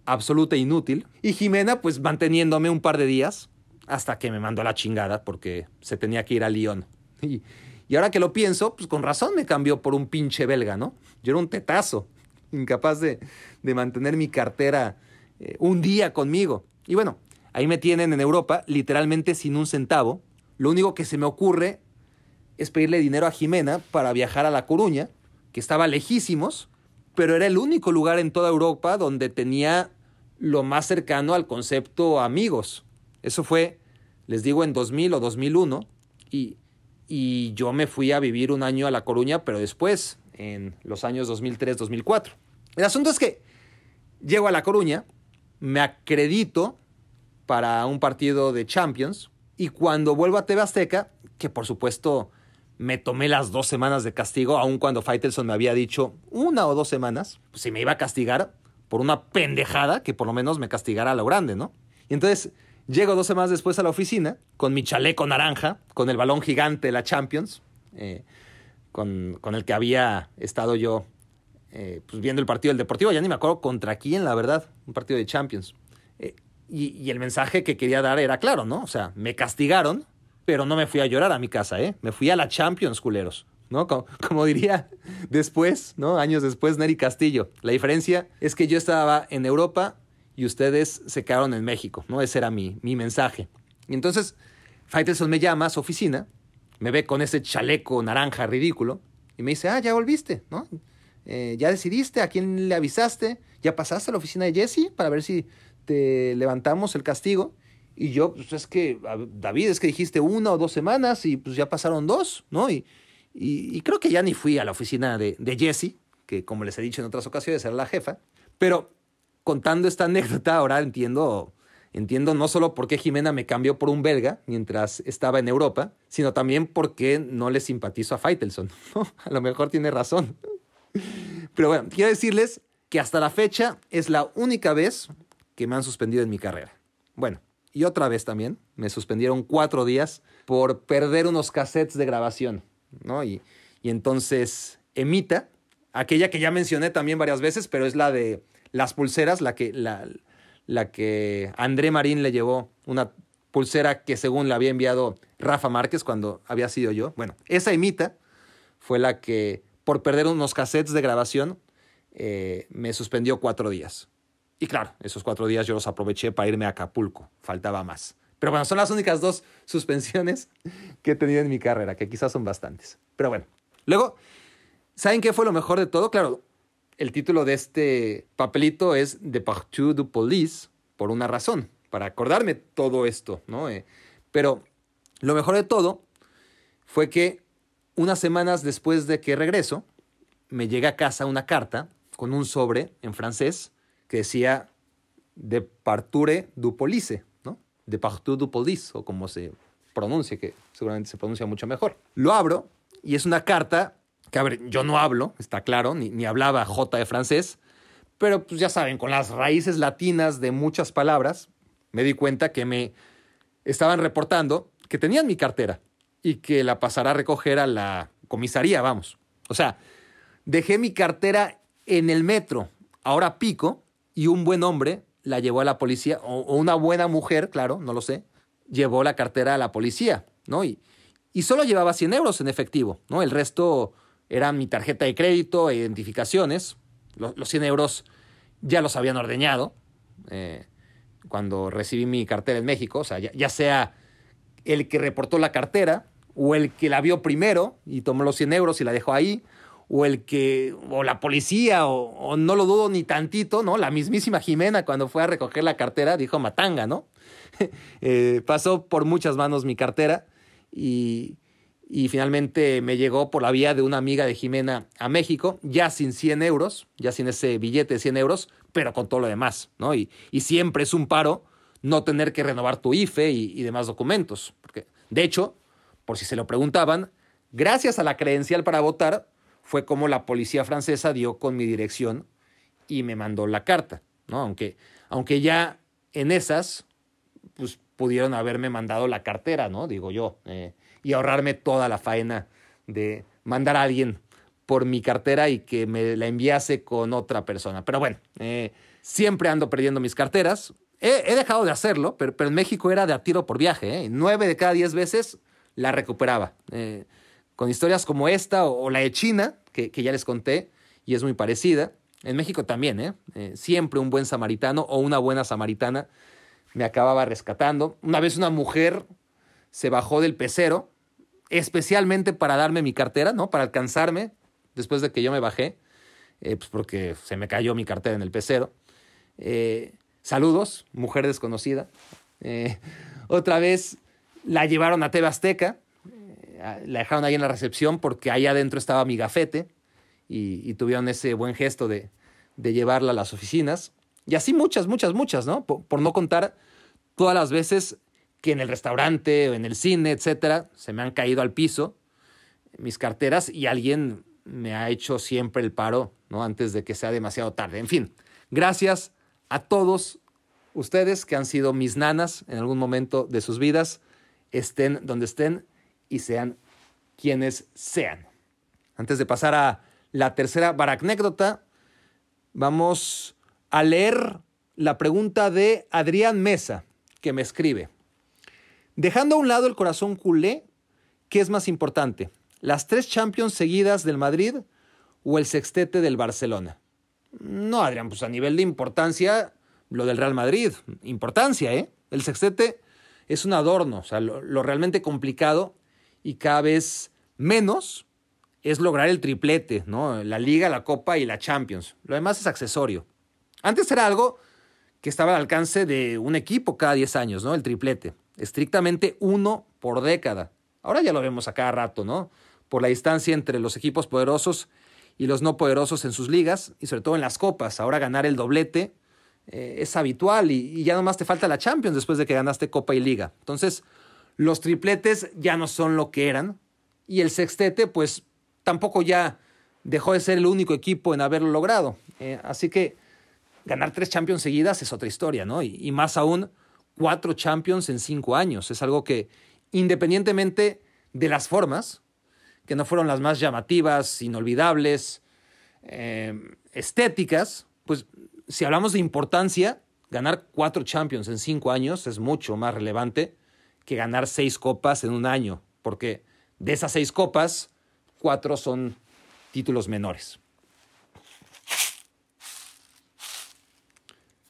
absoluta inútil. Y Jimena, pues manteniéndome un par de días hasta que me mandó a la chingada porque se tenía que ir a Lyon. Y, y ahora que lo pienso, pues con razón me cambió por un pinche belga, ¿no? Yo era un tetazo, incapaz de, de mantener mi cartera eh, un día conmigo. Y bueno, ahí me tienen en Europa, literalmente sin un centavo. Lo único que se me ocurre es pedirle dinero a Jimena para viajar a La Coruña, que estaba lejísimos, pero era el único lugar en toda Europa donde tenía lo más cercano al concepto amigos. Eso fue, les digo, en 2000 o 2001 y, y yo me fui a vivir un año a La Coruña, pero después, en los años 2003-2004. El asunto es que llego a La Coruña, me acredito para un partido de Champions y cuando vuelvo a TV Azteca, que por supuesto me tomé las dos semanas de castigo, aun cuando Faitelson me había dicho una o dos semanas, pues si me iba a castigar por una pendejada, que por lo menos me castigara a lo grande, ¿no? Y entonces llego dos semanas después a la oficina con mi chaleco naranja, con el balón gigante de la Champions, eh, con, con, el que había estado yo eh, pues viendo el partido del Deportivo, ya ni me acuerdo contra quién, la verdad, un partido de Champions. Eh, y, y el mensaje que quería dar era claro, ¿no? O sea, me castigaron, pero no me fui a llorar a mi casa, ¿eh? Me fui a la Champions, culeros. ¿no? Como, diría después, ¿no? Años después, Neri Castillo. La diferencia es que yo estaba en Europa y ustedes se quedaron en México, ¿no? Ese era mi, mi mensaje. Y entonces, Faitelson me llama a su oficina, me ve con ese chaleco naranja ridículo y me dice, ah, ya volviste, ¿no? Eh, ya decidiste a quién le avisaste, ya pasaste a la oficina de Jesse para ver si te levantamos el castigo. Y yo, pues es que, David, es que dijiste una o dos semanas y pues ya pasaron dos, ¿no? Y, y, y creo que ya ni fui a la oficina de, de Jessie, que como les he dicho en otras ocasiones era la jefa. Pero contando esta anécdota, ahora entiendo, entiendo no solo por qué Jimena me cambió por un belga mientras estaba en Europa, sino también por qué no le simpatizo a Faitelson. <laughs> A lo mejor tiene razón. Pero bueno, quiero decirles que hasta la fecha es la única vez que me han suspendido en mi carrera. Bueno, y otra vez también me suspendieron cuatro días por perder unos cassettes de grabación, ¿no? Y, y entonces Emita, aquella que ya mencioné también varias veces, pero es la de las pulseras, la que, la, la que André Marín le llevó, una pulsera que según le había enviado Rafa Márquez cuando había sido yo. Bueno, esa Emita fue la que por perder unos cassettes de grabación eh, me suspendió cuatro días. Y claro, esos cuatro días yo los aproveché para irme a Acapulco. Faltaba más. Pero bueno, son las únicas dos suspensiones que he tenido en mi carrera, que quizás son bastantes. Pero bueno. Luego, ¿saben qué fue lo mejor de todo? Claro, el título de este papelito es De Partout du Police, por una razón, para acordarme todo esto, ¿no? Eh, pero lo mejor de todo fue que unas semanas después de que regreso, me llega a casa una carta con un sobre en francés que decía de parture du police, ¿no? De partout du police, o como se pronuncia, que seguramente se pronuncia mucho mejor. Lo abro y es una carta que, a ver, yo no hablo, está claro, ni, ni hablaba J de francés, pero pues ya saben, con las raíces latinas de muchas palabras, me di cuenta que me estaban reportando que tenían mi cartera y que la pasará a recoger a la comisaría, vamos. O sea, dejé mi cartera en el metro, ahora pico, y un buen hombre la llevó a la policía, o, una buena mujer, claro, no lo sé, llevó la cartera a la policía, ¿no? Y, y solo llevaba 100 euros en efectivo, ¿no? El resto era mi tarjeta de crédito e identificaciones. Los, los 100 euros ya los habían ordeñado eh, cuando recibí mi cartera en México, o sea, ya, ya, sea el que reportó la cartera o el que la vio primero y tomó los 100 euros y la dejó ahí, o el que, o la policía, o, no lo dudo ni tantito, ¿no? La mismísima Jimena cuando fue a recoger la cartera dijo matanga, ¿no? <laughs> eh, pasó por muchas manos mi cartera y, y, finalmente me llegó por la vía de una amiga de Jimena a México, ya sin 100 euros, ya sin ese billete de 100 euros, pero con todo lo demás, ¿no? Y, y siempre es un paro no tener que renovar tu IFE y, y demás documentos. Porque, de hecho, por si se lo preguntaban, gracias a la credencial para votar, fue como la policía francesa dio con mi dirección y me mandó la carta, ¿no? Aunque, aunque ya en esas, pues pudieron haberme mandado la cartera, ¿no? Digo yo, eh, y ahorrarme toda la faena de mandar a alguien por mi cartera y que me la enviase con otra persona. Pero bueno, eh, siempre ando perdiendo mis carteras. He, dejado de hacerlo, pero, pero, en México era de a tiro por viaje. ¿eh? Nueve de cada diez veces la recuperaba. Eh, con historias como esta o, la de China, que, que, ya les conté, y es muy parecida. En México también, ¿eh? ¿eh? Siempre un buen samaritano o una buena samaritana me acababa rescatando. Una vez una mujer se bajó del pecero, especialmente para darme mi cartera, ¿no? Para alcanzarme después de que yo me bajé, eh, pues porque se me cayó mi cartera en el pecero. Eh, saludos, mujer desconocida. Otra vez la llevaron a TV Azteca, la dejaron ahí en la recepción porque ahí adentro estaba mi gafete y, tuvieron ese buen gesto de, llevarla a las oficinas. Y así muchas, muchas, muchas, ¿no? Por, no contar todas las veces que en el restaurante o en el cine, etcétera, se me han caído al piso mis carteras y alguien me ha hecho siempre el paro, ¿no? Antes de que sea demasiado tarde. En fin, gracias a todos ustedes que han sido mis nanas en algún momento de sus vidas, estén donde estén y sean quienes sean. Antes de pasar a la tercera baracnécdota, vamos a leer la pregunta de Adrián Mesa, que me escribe. Dejando a un lado el corazón culé, ¿qué es más importante? ¿Las tres Champions seguidas del Madrid o el sextete del Barcelona? No, Adrián, pues a nivel de importancia, lo del Real Madrid. Importancia, ¿eh? El sextete es un adorno, o sea, lo, lo realmente complicado y cada vez menos es lograr el triplete, ¿no? La Liga, la Copa y la Champions. Lo demás es accesorio. Antes era algo que estaba al alcance de un equipo cada 10 años, ¿no? El triplete. Estrictamente uno por década. Ahora ya lo vemos a cada rato, ¿no? Por la distancia entre los equipos poderosos y los no poderosos en sus ligas y sobre todo en las copas. Ahora ganar el doblete eh, es habitual y, y ya nomás te falta la Champions después de que ganaste Copa y Liga. Entonces, los tripletes ya no son lo que eran y el sextete, pues tampoco ya dejó de ser el único equipo en haberlo logrado. Eh, así que ganar tres Champions seguidas es otra historia, ¿no? Y, más aún, cuatro Champions en cinco años. Es algo que, independientemente de las formas, que no fueron las más llamativas, inolvidables, eh, estéticas, pues si hablamos de importancia, ganar cuatro Champions en cinco años es mucho más relevante que ganar seis copas en un año, porque de esas seis copas, cuatro son títulos menores.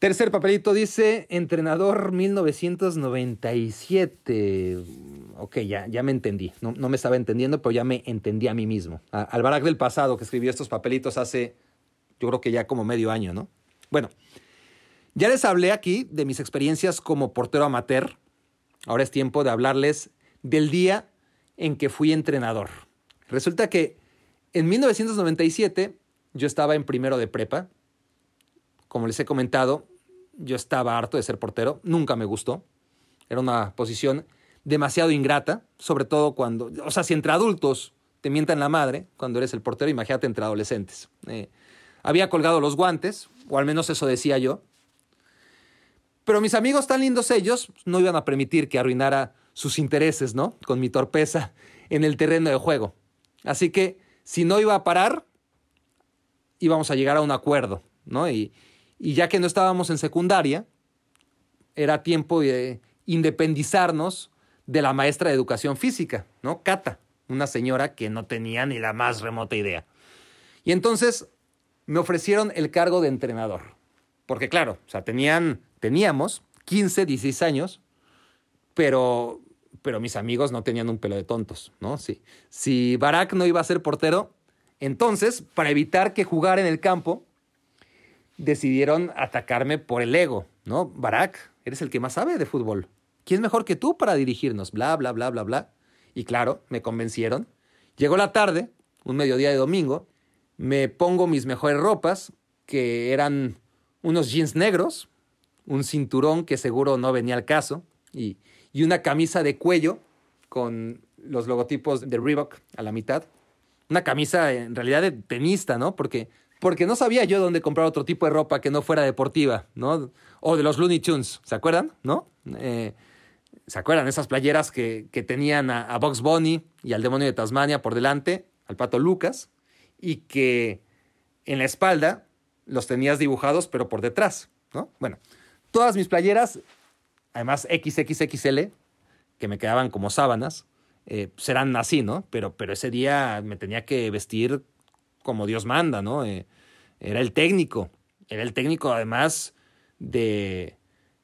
Tercer papelito dice entrenador 1997. Ok, ya, ya me entendí. No, me estaba entendiendo, pero ya me entendí a mí mismo. al Barack del pasado que escribió estos papelitos hace, yo creo que ya como medio año, ¿no? Bueno, ya les hablé aquí de mis experiencias como portero amateur. Ahora es tiempo de hablarles del día en que fui entrenador. Resulta que en 1997 yo estaba en primero de prepa. Como les he comentado, yo estaba harto de ser portero, nunca me gustó. Era una posición demasiado ingrata, sobre todo cuando, o sea, si entre adultos te mientan la madre cuando eres el portero, imagínate entre adolescentes. Eh, había colgado los guantes, o al menos eso decía yo. Pero mis amigos tan lindos ellos no iban a permitir que arruinara sus intereses, ¿no? Con mi torpeza en el terreno de juego. Así que si no iba a parar, íbamos a llegar a un acuerdo, ¿no? Y, ya que no estábamos en secundaria, era tiempo de independizarnos de la maestra de educación física, ¿no? Cata, una señora que no tenía ni la más remota idea. Y entonces me ofrecieron el cargo de entrenador. Porque claro, o sea, tenían, teníamos 15, 16 años, pero pero mis amigos no tenían un pelo de tontos, ¿no? Sí. Si Barack no iba a ser portero, entonces, para evitar que jugara en el campo, decidieron atacarme por el ego, ¿no? Barack, eres el que más sabe de fútbol. ¿Quién es mejor que tú para dirigirnos? Bla, bla, bla, bla, bla. Y claro, me convencieron. Llegó la tarde, un mediodía de domingo, me pongo mis mejores ropas, que eran unos jeans negros, un cinturón que seguro no venía al caso, y, y una camisa de cuello con los logotipos de Reebok a la mitad. Una camisa en realidad de tenista, ¿no? Porque, porque no sabía yo dónde comprar otro tipo de ropa que no fuera deportiva, ¿no? O de los Looney Tunes, ¿se acuerdan? ¿No? Eh, ¿Se acuerdan? Esas playeras que, que tenían a, a Box Bunny y al demonio de Tasmania por delante, al pato Lucas, y que en la espalda los tenías dibujados, pero por detrás, ¿no? Bueno, todas mis playeras además XXXL, que me quedaban como sábanas, eh, serán así, ¿no? Pero, pero ese día me tenía que vestir como Dios manda, ¿no? Eh, era el técnico, era el técnico además de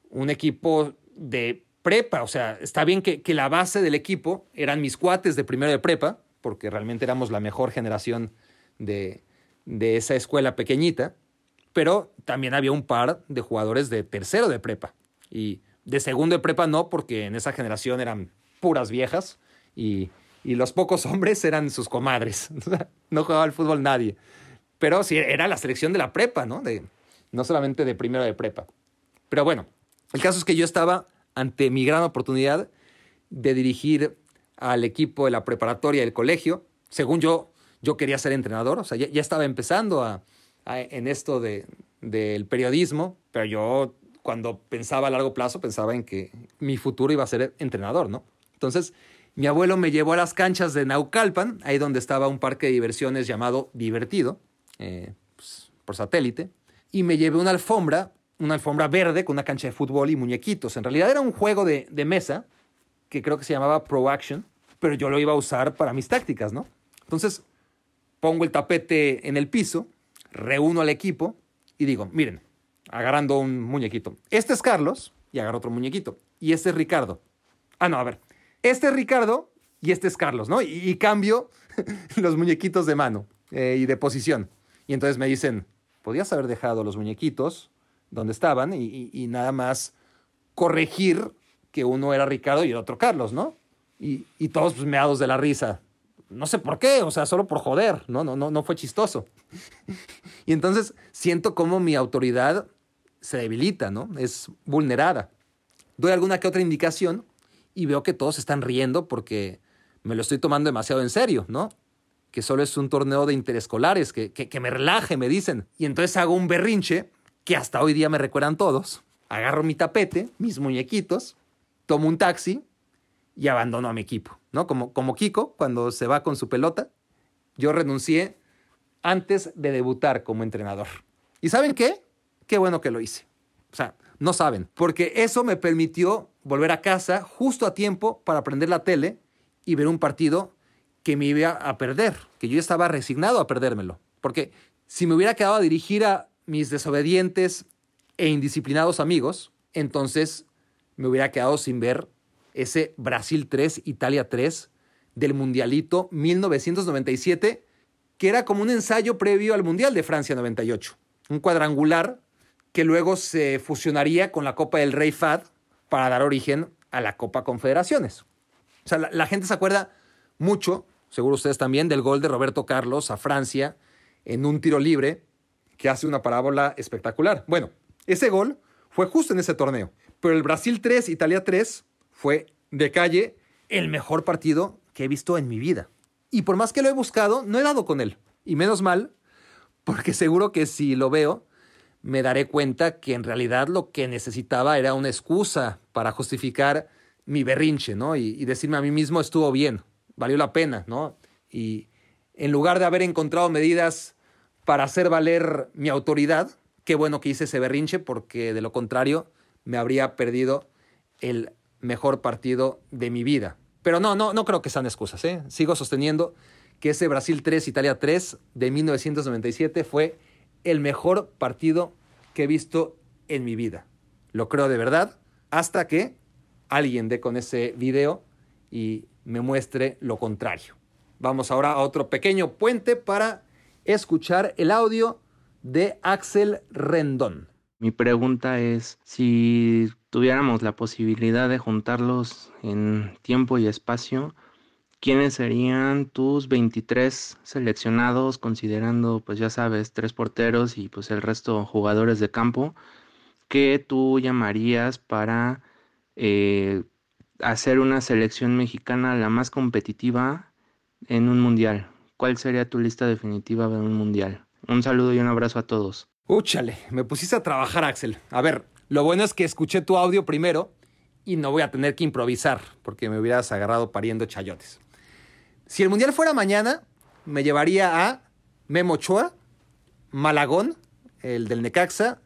un equipo de prepa, o sea, está bien que, que la base del equipo eran mis cuates de primero de prepa, porque realmente éramos la mejor generación de, de esa escuela pequeñita, Pero también había un par de jugadores de tercero de prepa. Y de segundo de prepa no, porque en esa generación eran puras viejas y, y los pocos <laughs> hombres eran sus comadres. <laughs> no jugaba al fútbol nadie. Pero sí, era la selección de la prepa, ¿no? De, no solamente de primero de prepa. Pero bueno, el caso es que yo estaba ante mi gran oportunidad de dirigir al equipo de la preparatoria del colegio. Según yo, yo quería ser entrenador, o sea, ya, estaba empezando a, en esto de, del periodismo, pero yo cuando pensaba a largo plazo pensaba en que mi futuro iba a ser entrenador, ¿no? Entonces, mi abuelo me llevó a las canchas de Naucalpan, ahí donde estaba un parque de diversiones llamado Divertido, eh, pues, por satélite, y me llevé una alfombra, una alfombra verde con una cancha de fútbol y muñequitos. En realidad era un juego de, de mesa que creo que se llamaba Pro Action, pero yo lo iba a usar para mis tácticas, ¿no? Entonces, pongo el tapete en el piso, reúno al equipo y digo, miren, agarrando un muñequito, este es Carlos y agarro otro muñequito, y este es Ricardo. Ah, no, a ver, este es Ricardo y este es Carlos, ¿no? Y, cambio <laughs> los muñequitos de mano eh, y de posición. Y entonces me dicen, podías haber dejado los muñequitos donde estaban y, nada más corregir que uno era Ricardo y el otro Carlos, ¿no? Y, todos pues, meados de la risa. No sé por qué, o sea, solo por joder, ¿no? No, no, no fue chistoso. <laughs> y entonces siento como mi autoridad se debilita, ¿no? Es vulnerada. Doy alguna que otra indicación y veo que todos están riendo porque me lo estoy tomando demasiado en serio, ¿no? Que solo es un torneo de interescolares, que, que, me relaje, me dicen. Y entonces hago un berrinche que hasta hoy día me recuerdan todos. Agarro mi tapete, mis muñequitos, tomo un taxi y abandono a mi equipo, ¿no? Como, como Kiko cuando se va con su pelota. Yo renuncié antes de debutar como entrenador. ¿Y saben qué? Qué bueno que lo hice. O sea, no saben, porque eso me permitió volver a casa justo a tiempo para prender la tele y ver un partido que me iba a perder, que yo estaba resignado a perdérmelo. Porque si me hubiera quedado a dirigir a mis desobedientes e indisciplinados amigos, entonces me hubiera quedado sin ver ese Brasil 3, Italia 3 del Mundialito 1997, que era como un ensayo previo al Mundial de Francia 98. Un cuadrangular que luego se fusionaría con la Copa del Rey FAD para dar origen a la Copa Confederaciones. O sea, la, gente se acuerda mucho, seguro ustedes también, del gol de Roberto Carlos a Francia en un tiro libre que hace una parábola espectacular. Bueno, ese gol fue justo en ese torneo, pero el Brasil 3, Italia 3 fue de calle el mejor partido que he visto en mi vida. Y por más que lo he buscado, no he dado con él. Y menos mal, porque <laughs> seguro que si lo veo, me daré cuenta que en realidad lo que necesitaba era una excusa para justificar mi berrinche, ¿no? Y, decirme a mí mismo estuvo bien, valió la pena, ¿no? Y en lugar de haber encontrado medidas para hacer valer mi autoridad, qué bueno que hice ese berrinche porque de lo contrario me habría perdido el mejor partido de mi vida. Pero no, no, no creo que sean excusas, ¿eh? Sigo sosteniendo que ese Brasil 3, Italia 3 de 1997 fue el mejor partido que he visto en mi vida. Lo creo de verdad, hasta que alguien dé con ese video y me muestre lo contrario. Vamos ahora a otro pequeño puente para escuchar el audio de Axel Rendón. Mi pregunta es si tuviéramos la posibilidad de juntarlos en tiempo y espacio, ¿quiénes serían tus 23 seleccionados, considerando, pues ya sabes, tres porteros y pues el resto jugadores de campo, que tú llamarías para eh, hacer una selección mexicana la más competitiva en un mundial? ¿Cuál sería tu lista definitiva de un mundial? Un saludo y un abrazo a todos. Úchale, me pusiste a trabajar, Axel. A ver, lo bueno es que escuché tu audio primero y no voy a tener que improvisar porque me hubieras agarrado pariendo chayotes. Si el mundial fuera mañana, me llevaría a Memo Ochoa, Malagón, el del Necaxa,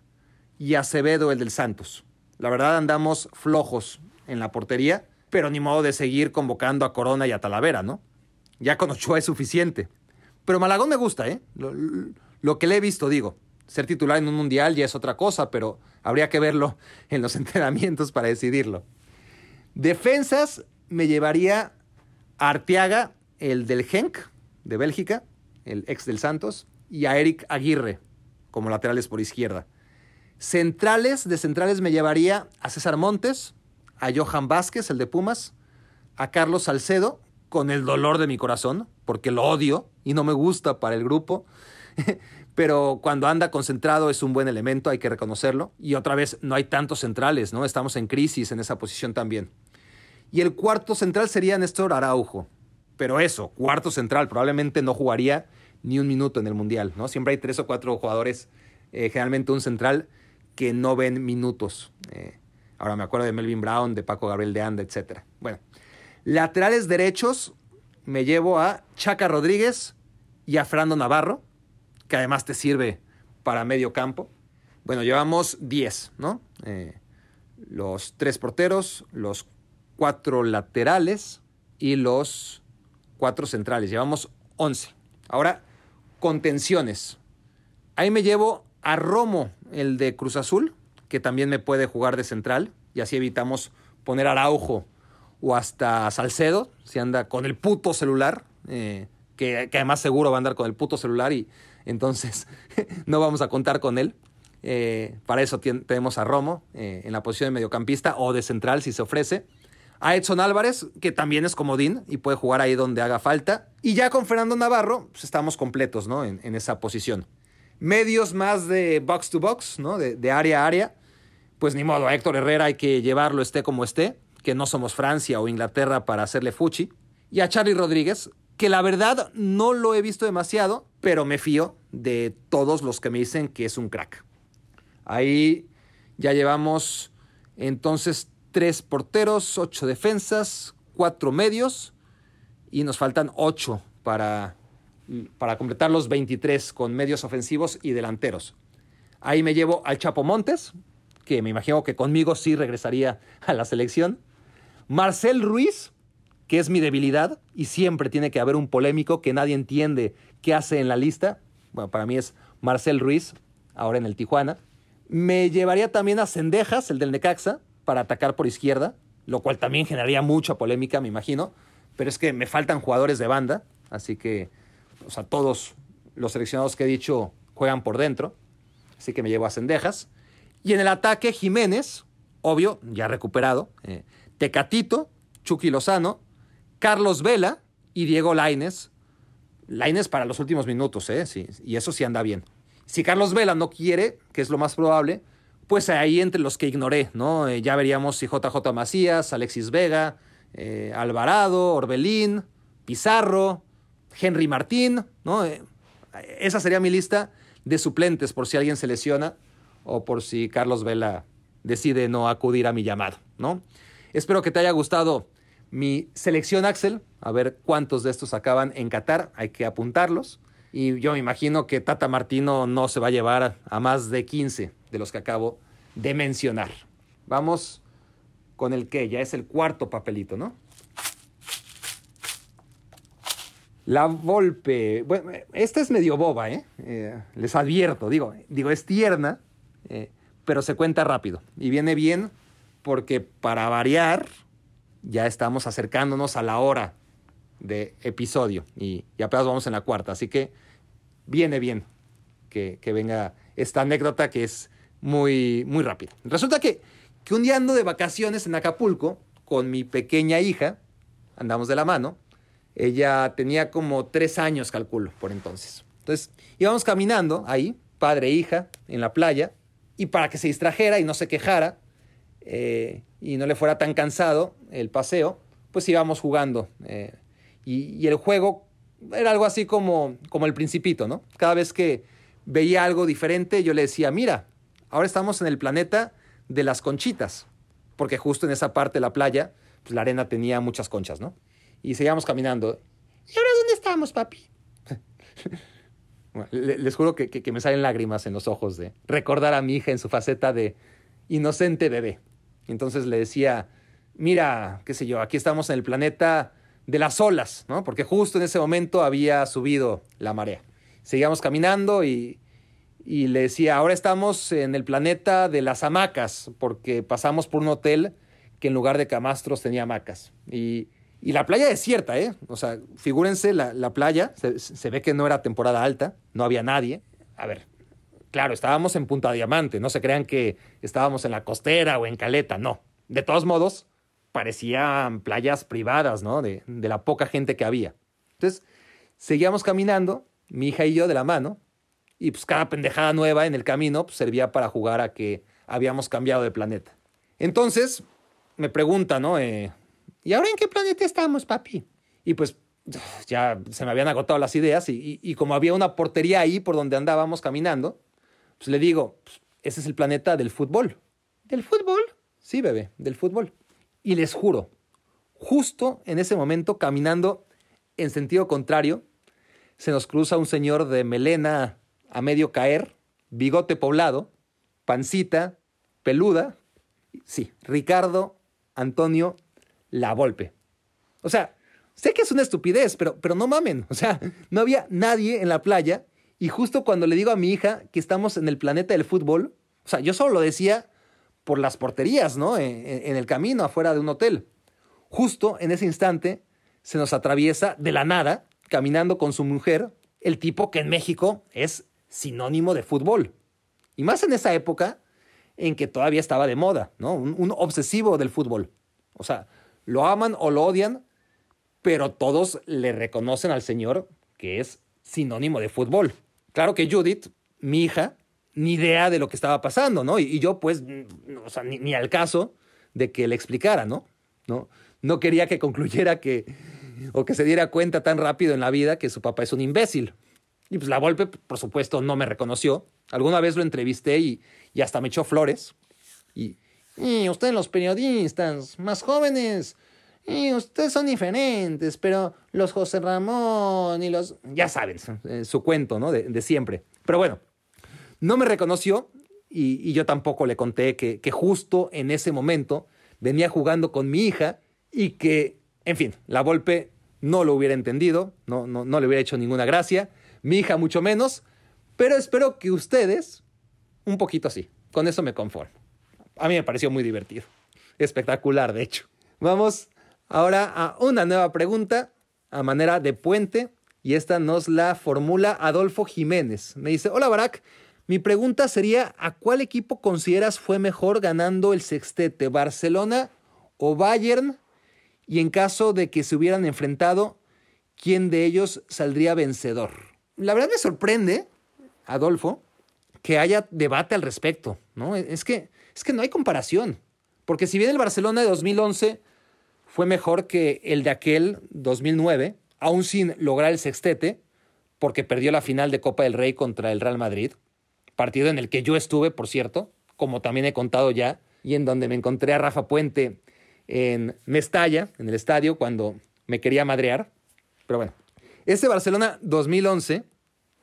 y Acevedo, el del Santos. La verdad andamos flojos en la portería, pero ni modo de seguir convocando a Corona y a Talavera, ¿no? Ya con Ochoa es suficiente. Pero Malagón me gusta, ¿eh? Lo, lo, que le he visto, digo. Ser titular en un mundial ya es otra cosa, pero habría que verlo <laughs> en los entrenamientos para decidirlo. Defensas me llevaría a Arteaga el del Genk de Bélgica, el ex del Santos, y a Eric Aguirre, como laterales por izquierda. Centrales, de centrales me llevaría a César Montes, a Johan Vázquez, el de Pumas, a Carlos Salcedo, con el dolor de mi corazón, porque lo odio y no me gusta para el grupo. <laughs> Pero cuando anda concentrado es un buen elemento, hay que reconocerlo. Y otra vez, no hay tantos centrales, ¿no? Estamos en crisis en esa posición también. Y el cuarto central sería Néstor Araujo. Pero eso, cuarto central, probablemente no jugaría ni un minuto en el Mundial, ¿no? Siempre hay tres o cuatro jugadores, eh, generalmente un central, que no ven minutos. Eh, ahora me acuerdo de Melvin Brown, de Paco Gabriel de Anda, etc. Bueno, laterales derechos, me llevo a Chaca Rodríguez y a Fernando Navarro, que además te sirve para medio campo. Bueno, llevamos 10, ¿no? Eh, los tres porteros, los cuatro laterales y los cuatro centrales. Llevamos 11. Ahora, contenciones. Ahí me llevo a Romo, el de Cruz Azul, que también me puede jugar de central, y así evitamos poner Araujo o hasta Salcedo, si anda con el puto celular, eh, que, además seguro va a andar con el puto celular y entonces <laughs> no vamos a contar con él. Eh, para eso tenemos a Romo eh, en la posición de mediocampista o de central si se ofrece. A Edson Álvarez, que también es comodín y puede jugar ahí donde haga falta. Y ya con Fernando Navarro, pues estamos completos ¿no? en, esa posición. Medios más de box to box, ¿no? de, de área a área. Pues ni modo, a Héctor Herrera hay que llevarlo esté como esté, que no somos Francia o Inglaterra para hacerle fuchi. Y a Charlie Rodríguez, que la verdad no lo he visto demasiado, pero me fío de todos los que me dicen que es un crack. Ahí ya llevamos entonces tres porteros, ocho defensas, cuatro medios y nos faltan ocho para, para completar los 23 con medios ofensivos y delanteros. Ahí me llevo al Chapo Montes, que me imagino que conmigo sí regresaría a la selección. Marcel Ruiz, que es mi debilidad y siempre tiene que haber un polémico que nadie entiende qué hace en la lista. Bueno, para mí es Marcel Ruiz, ahora en el Tijuana. Me llevaría también a Cendejas, el del Necaxa, para atacar por izquierda, lo cual también generaría mucha polémica, me imagino. Pero es que me faltan jugadores de banda, así que, o sea, todos los seleccionados que he dicho juegan por dentro, así que me llevo a Cendejas. Y en el ataque, Jiménez, obvio, ya recuperado, eh, Tecatito, Chucky Lozano, Carlos Vela y Diego Laines. Laines para los últimos minutos, ¿eh? Sí, y eso sí anda bien. Si Carlos Vela no quiere, que es lo más probable, pues ahí entre los que ignoré, ¿no? Eh, ya veríamos si JJ Macías, Alexis Vega, eh, Alvarado, Orbelín, Pizarro, Henry Martín, ¿no? Eh, esa sería mi lista de suplentes por si alguien se lesiona o por si Carlos Vela decide no acudir a mi llamado, ¿no? Espero que te haya gustado mi selección, Axel. A ver cuántos de estos acaban en Qatar, hay que apuntarlos. Y yo me imagino que Tata Martino no se va a llevar a más de 15 de los que acabo de mencionar. Vamos con el que ya es el cuarto papelito, ¿no? La Volpe. Bueno, esta es medio boba, ¿eh? eh les advierto, digo, digo, es tierna, eh, pero se cuenta rápido. Y viene bien porque para variar, ya estamos acercándonos a la hora de episodio y, apenas vamos en la cuarta, así que viene bien que, venga esta anécdota que es muy, muy rápida. Resulta que, que un día ando de vacaciones en Acapulco con mi pequeña hija, andamos de la mano, ella tenía como tres años, calculo, por entonces. Entonces íbamos caminando ahí, padre e hija, en la playa, y para que se distrajera y no se quejara, eh, y no le fuera tan cansado el paseo, pues íbamos jugando. Eh, y, el juego era algo así como, como el principito, ¿no? Cada vez que veía algo diferente, yo le decía, mira, ahora estamos en el planeta de las conchitas, porque justo en esa parte de la playa, pues la arena tenía muchas conchas, ¿no? Y seguíamos caminando. ¿Y ahora dónde estamos, papi? <laughs> les juro que, que, me salen lágrimas en los ojos de recordar a mi hija en su faceta de inocente bebé. Entonces le decía, mira, qué sé yo, aquí estamos en el planeta de las olas, ¿no? Porque justo en ese momento había subido la marea. Seguíamos caminando y, y le decía, ahora estamos en el planeta de las hamacas, porque pasamos por un hotel que en lugar de camastros tenía hamacas. Y, y la playa desierta, ¿eh? O sea, figúrense la, la playa, se, se, ve que no era temporada alta, no había nadie. A ver, Claro, estábamos en Punta Diamante, no se crean que estábamos en la costera o en Caleta, no. De todos modos, parecían playas privadas, ¿no? De, de la poca gente que había. Entonces, seguíamos caminando, mi hija y yo de la mano, y pues cada pendejada nueva en el camino pues, servía para jugar a que habíamos cambiado de planeta. Entonces, me pregunta, ¿no? Eh, ¿Y ahora en qué planeta estamos, papi? Y pues ya se me habían agotado las ideas y, y, como había una portería ahí por donde andábamos caminando, pues le digo, pues, ese es el planeta del fútbol. ¿Del fútbol? Sí, bebé, del fútbol. Y les juro, justo en ese momento, caminando en sentido contrario, se nos cruza un señor de melena a medio caer, bigote poblado, pancita, peluda. Sí, Ricardo Antonio La Volpe. O sea, sé que es una estupidez, pero, pero no mamen. O sea, no había nadie en la playa y justo cuando le digo a mi hija que estamos en el planeta del fútbol, o sea, yo solo lo decía por las porterías, ¿no? En, el camino afuera de un hotel. Justo en ese instante se nos atraviesa de la nada, caminando con su mujer, el tipo que en México es sinónimo de fútbol. Y más en esa época en que todavía estaba de moda, ¿no? Un obsesivo del fútbol. O sea, lo aman o lo odian, pero todos le reconocen al señor que es sinónimo de fútbol. Claro que Judith, mi hija, ni idea de lo que estaba pasando, ¿no? Y, yo, pues, ni, al caso de que le explicara, ¿no? ¿no? Quería que concluyera que, o que se diera cuenta tan rápido en la vida que su papá es un imbécil. Y pues la Volpe, por supuesto, no me reconoció. Alguna vez lo entrevisté y, hasta me echó flores. Y, y ustedes los periodistas más jóvenes, y ustedes son diferentes, pero los José Ramón y los... Ya saben, eh, su cuento, ¿no? De, de, siempre. Pero bueno, no me reconoció y, y yo tampoco le conté que, que, justo en ese momento venía jugando con mi hija y que, en fin, la Volpe no lo hubiera entendido, no, no, no le hubiera hecho ninguna gracia, mi hija mucho menos, pero espero que ustedes un poquito así. Con eso me conformo. A mí me pareció muy divertido. Espectacular, de hecho. Vamos ahora a una nueva pregunta a manera de puente y esta nos la formula Adolfo Jiménez. Me dice, hola Barack, mi pregunta sería, ¿a cuál equipo consideras fue mejor ganando el sextete, Barcelona o Bayern? Y en caso de que se hubieran enfrentado, ¿quién de ellos saldría vencedor? La verdad me sorprende, Adolfo, que haya debate al respecto, ¿no? Es que, es que no hay comparación, porque si bien el Barcelona de 2011 fue mejor que el de aquel 2009, aún sin lograr el sextete, porque perdió la final de Copa del Rey contra el Real Madrid, partido en el que yo estuve, por cierto, como también he contado ya, y en donde me encontré a Rafa Puente en Mestalla, en el estadio, cuando me quería madrear. Pero bueno, este Barcelona 2011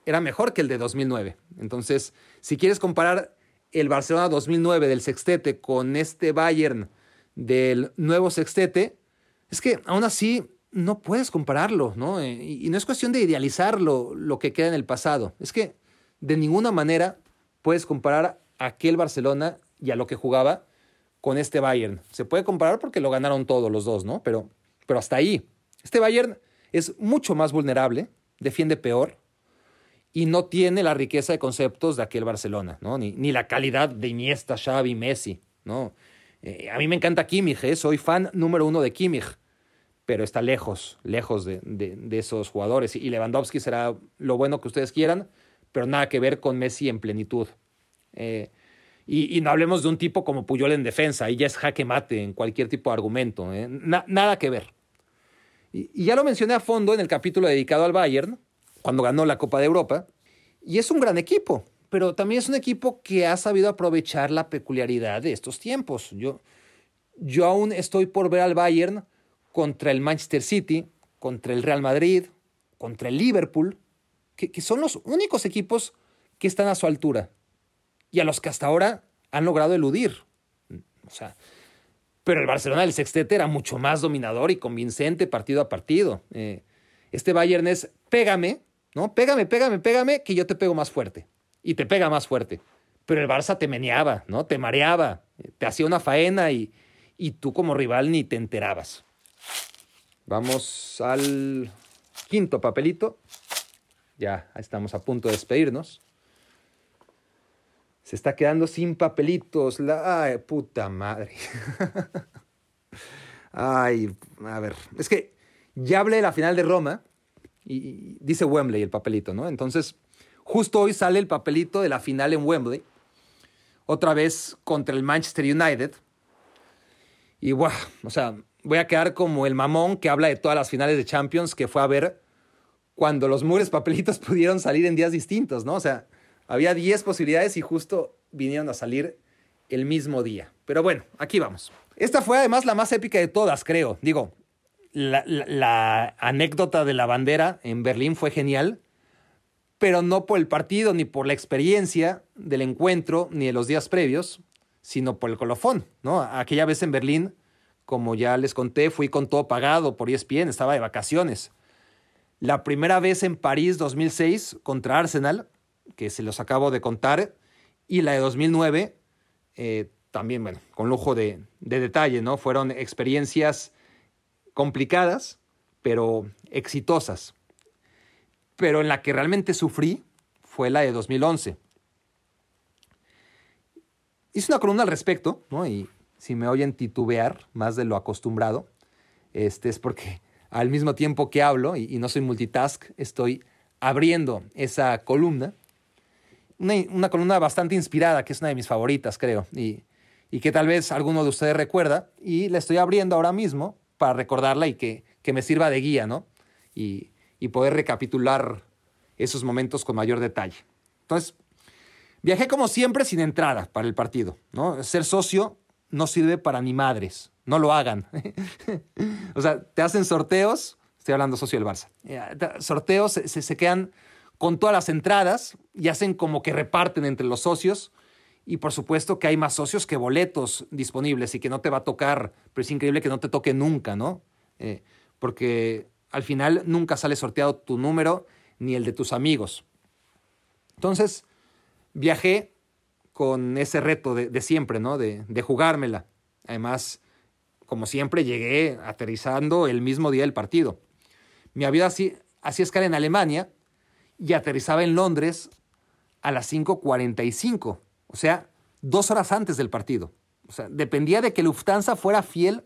era mejor que el de 2009. Entonces, si quieres comparar el Barcelona 2009 del sextete con este Bayern del nuevo sextete, es que aún así no puedes compararlo, ¿no? Y, no es cuestión de idealizar lo, lo que queda en el pasado. Es que de ninguna manera puedes comparar a aquel Barcelona y a lo que jugaba con este Bayern. Se puede comparar porque lo ganaron todos los dos, ¿no? Pero, pero hasta ahí. Este Bayern es mucho más vulnerable, defiende peor y no tiene la riqueza de conceptos de aquel Barcelona, ¿no? Ni, ni la calidad de Iniesta, Xavi, Messi, ¿no? Eh, a mí me encanta Kimmich, ¿eh? soy fan número uno de Kimmich, pero está lejos, lejos de, de, esos jugadores. Y Lewandowski será lo bueno que ustedes quieran, pero nada que ver con Messi en plenitud. Eh, y, no hablemos de un tipo como Puyol en defensa, ahí ya es jaque mate en cualquier tipo de argumento, ¿eh? Na, nada que ver. Y, ya lo mencioné a fondo en el capítulo dedicado al Bayern, cuando ganó la Copa de Europa, y es un gran equipo, pero también es un equipo que ha sabido aprovechar la peculiaridad de estos tiempos. Yo, yo aún estoy por ver al Bayern contra el Manchester City, contra el Real Madrid, contra el Liverpool, que, son los únicos equipos que están a su altura y a los que hasta ahora han logrado eludir. O sea, pero el Barcelona del Sextete era mucho más dominador y convincente partido a partido. Eh, este Bayern es pégame, ¿no? Pégame, pégame, pégame, que yo te pego más fuerte. Y te pega más fuerte. Pero el Barça te meneaba, ¿no? Te mareaba, te hacía una faena y, y tú como rival ni te enterabas. Vamos al quinto papelito. Ya estamos a punto de despedirnos. Se está quedando sin papelitos. La... Ay, puta madre. <laughs> Ay, a ver. Es que ya hablé de la final de Roma y dice Wembley el papelito, ¿no? Entonces, justo hoy sale el papelito de la final en Wembley. Otra vez contra el Manchester United. Y, wow, o sea, voy a quedar como el mamón que habla de todas las finales de Champions que fue a ver cuando los mugres papelitos <laughs> pudieron salir en días distintos, ¿no? O sea, había 10 posibilidades y justo vinieron a salir el mismo día. Pero bueno, aquí vamos. Esta fue además la más épica de todas, creo. Digo, la, la, anécdota de la bandera en Berlín fue genial, pero no por el partido, ni por la experiencia del encuentro, ni de los días previos, sino por el colofón, ¿no? Aquella vez en Berlín, como ya les conté, fui con todo pagado por ESPN, estaba de vacaciones. La primera vez en París 2006 contra Arsenal, que se los acabo de contar, y la de 2009, eh, también, bueno, con lujo de, de detalle, ¿no? Fueron experiencias complicadas, pero exitosas. Pero en la que realmente sufrí fue la de 2011. Hice una columna al respecto, ¿no? Y si me oyen titubear más de lo acostumbrado, este es porque al mismo tiempo que hablo, y, y no soy multitask, estoy abriendo esa columna una, columna bastante inspirada, que es una de mis favoritas, creo, y, que tal vez alguno de ustedes recuerda, y la estoy abriendo ahora mismo para recordarla y que, que me sirva de guía, ¿no? Y, poder recapitular esos momentos con mayor detalle. Entonces, viajé como siempre sin entrada para el partido, ¿no? Ser socio no sirve para ni madres, no lo hagan. <laughs> o sea, te hacen sorteos, estoy hablando socio del Barça, eh, sorteos se, se quedan con todas las entradas y hacen como que reparten entre los socios. Y por supuesto que hay más socios que boletos disponibles y que no te va a tocar, pero es increíble que no te toque nunca, ¿no? Eh, porque al final nunca sale sorteado tu número ni el de tus amigos. Entonces, viajé con ese reto de, siempre, ¿no? De, jugármela. Además, como siempre, llegué aterrizando el mismo día del partido. Mi avión así, así escala en Alemania y aterrizaba en Londres a las 5.45, o sea, dos horas antes del partido. O sea, dependía de que Lufthansa fuera fiel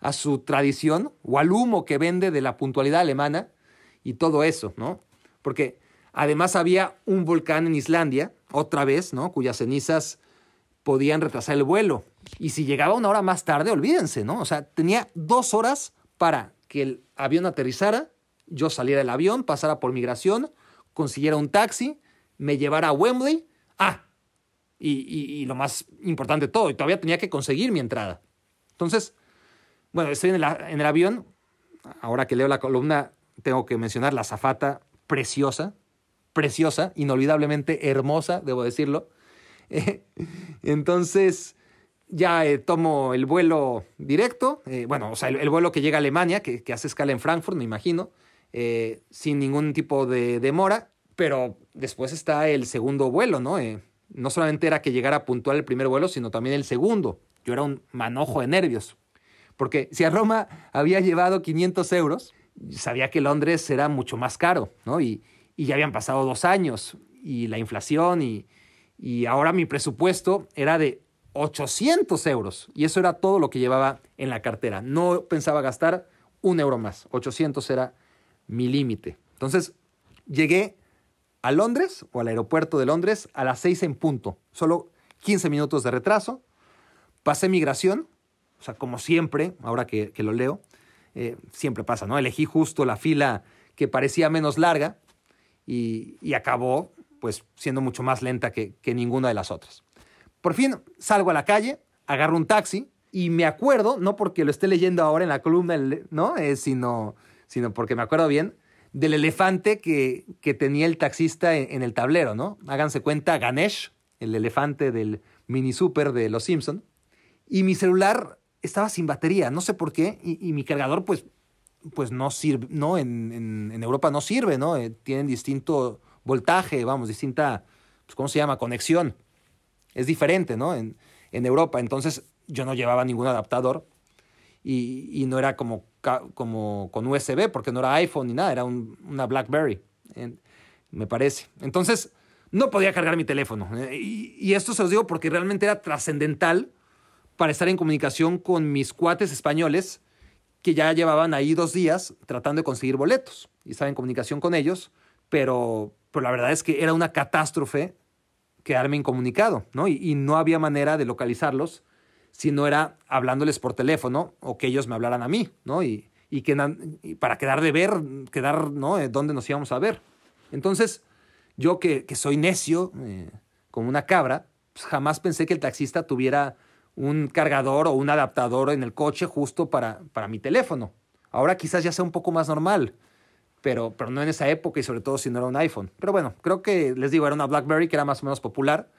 a su tradición o al humo que vende de la puntualidad alemana y todo eso, ¿no? Porque además había un volcán en Islandia, otra vez, ¿no? Cuyas cenizas podían retrasar el vuelo. Y si llegaba una hora más tarde, olvídense, ¿no? O sea, tenía dos horas para que el avión aterrizara, yo saliera del avión, pasara por migración, consiguiera un taxi, me llevara a Wembley. Ah, y, lo más importante de todo, y todavía tenía que conseguir mi entrada. Entonces, bueno, estoy en el, avión. Ahora que leo la columna, tengo que mencionar la zafata preciosa, preciosa, inolvidablemente hermosa, debo decirlo. <laughs> entonces, ya eh, tomo el vuelo directo, eh, bueno, o sea, el, vuelo que llega a Alemania, que, que, hace escala en Frankfurt, me imagino. Eh, sin ningún tipo de demora, pero después está el segundo vuelo, ¿no? No solamente era que llegara puntual el primer vuelo, sino también el segundo. Yo era un manojo de nervios, porque si a Roma había llevado 500 euros, sabía que Londres era mucho más caro, ¿no? Y, ya habían pasado dos años, y la inflación, y, ahora mi presupuesto era de 800 euros, y eso era todo lo que llevaba en la cartera. No pensaba gastar un euro más, 800 era mi límite. Entonces, llegué a Londres o al aeropuerto de Londres a las 6 en punto, solo 15 minutos de retraso. Pasé migración, o sea, como siempre, ahora que, lo leo, eh, siempre pasa, ¿no? Elegí justo la fila que parecía menos larga y, acabó, pues, siendo mucho más lenta que, ninguna de las otras. Por fin salgo a la calle, agarro un taxi y me acuerdo, no porque lo esté leyendo ahora en la columna, ¿no? Eh, sino sino porque me acuerdo bien del elefante que, que tenía el taxista en, el tablero, ¿no? Háganse cuenta, Ganesh, el elefante del mini super de Los Simpson. Y mi celular estaba sin batería, no sé por qué, y, mi cargador, pues, pues no sirve, ¿no? En, en, Europa no sirve, ¿no? Eh, tienen distinto voltaje, vamos, distinta, pues, ¿cómo se llama? Conexión. Es diferente, ¿no? En, en Europa. Entonces yo no llevaba ningún adaptador y, y no era como como con USB, porque no era iPhone ni nada, era una BlackBerry, me parece. Entonces, no podía cargar mi teléfono. Eh, Y, y esto se los digo porque realmente era trascendental para estar en comunicación con mis cuates españoles que ya llevaban ahí dos días tratando de conseguir boletos y estaba en comunicación con ellos, pero, pero la verdad es que era una catástrofe quedarme incomunicado, ¿no? Y, no había manera de localizarlos si no era hablándoles por teléfono o que ellos me hablaran a mí, ¿no? Y, y que y para quedar de ver, quedar, ¿no? Eh, ¿Dónde nos íbamos a ver? Entonces, yo que, que soy necio, eh, como una cabra, pues jamás pensé que el taxista tuviera un cargador o un adaptador en el coche justo para, para mi teléfono. Ahora quizás ya sea un poco más normal, pero, pero no en esa época y sobre todo si no era un iPhone. Pero bueno, creo que les digo, era una BlackBerry que era más o menos popular.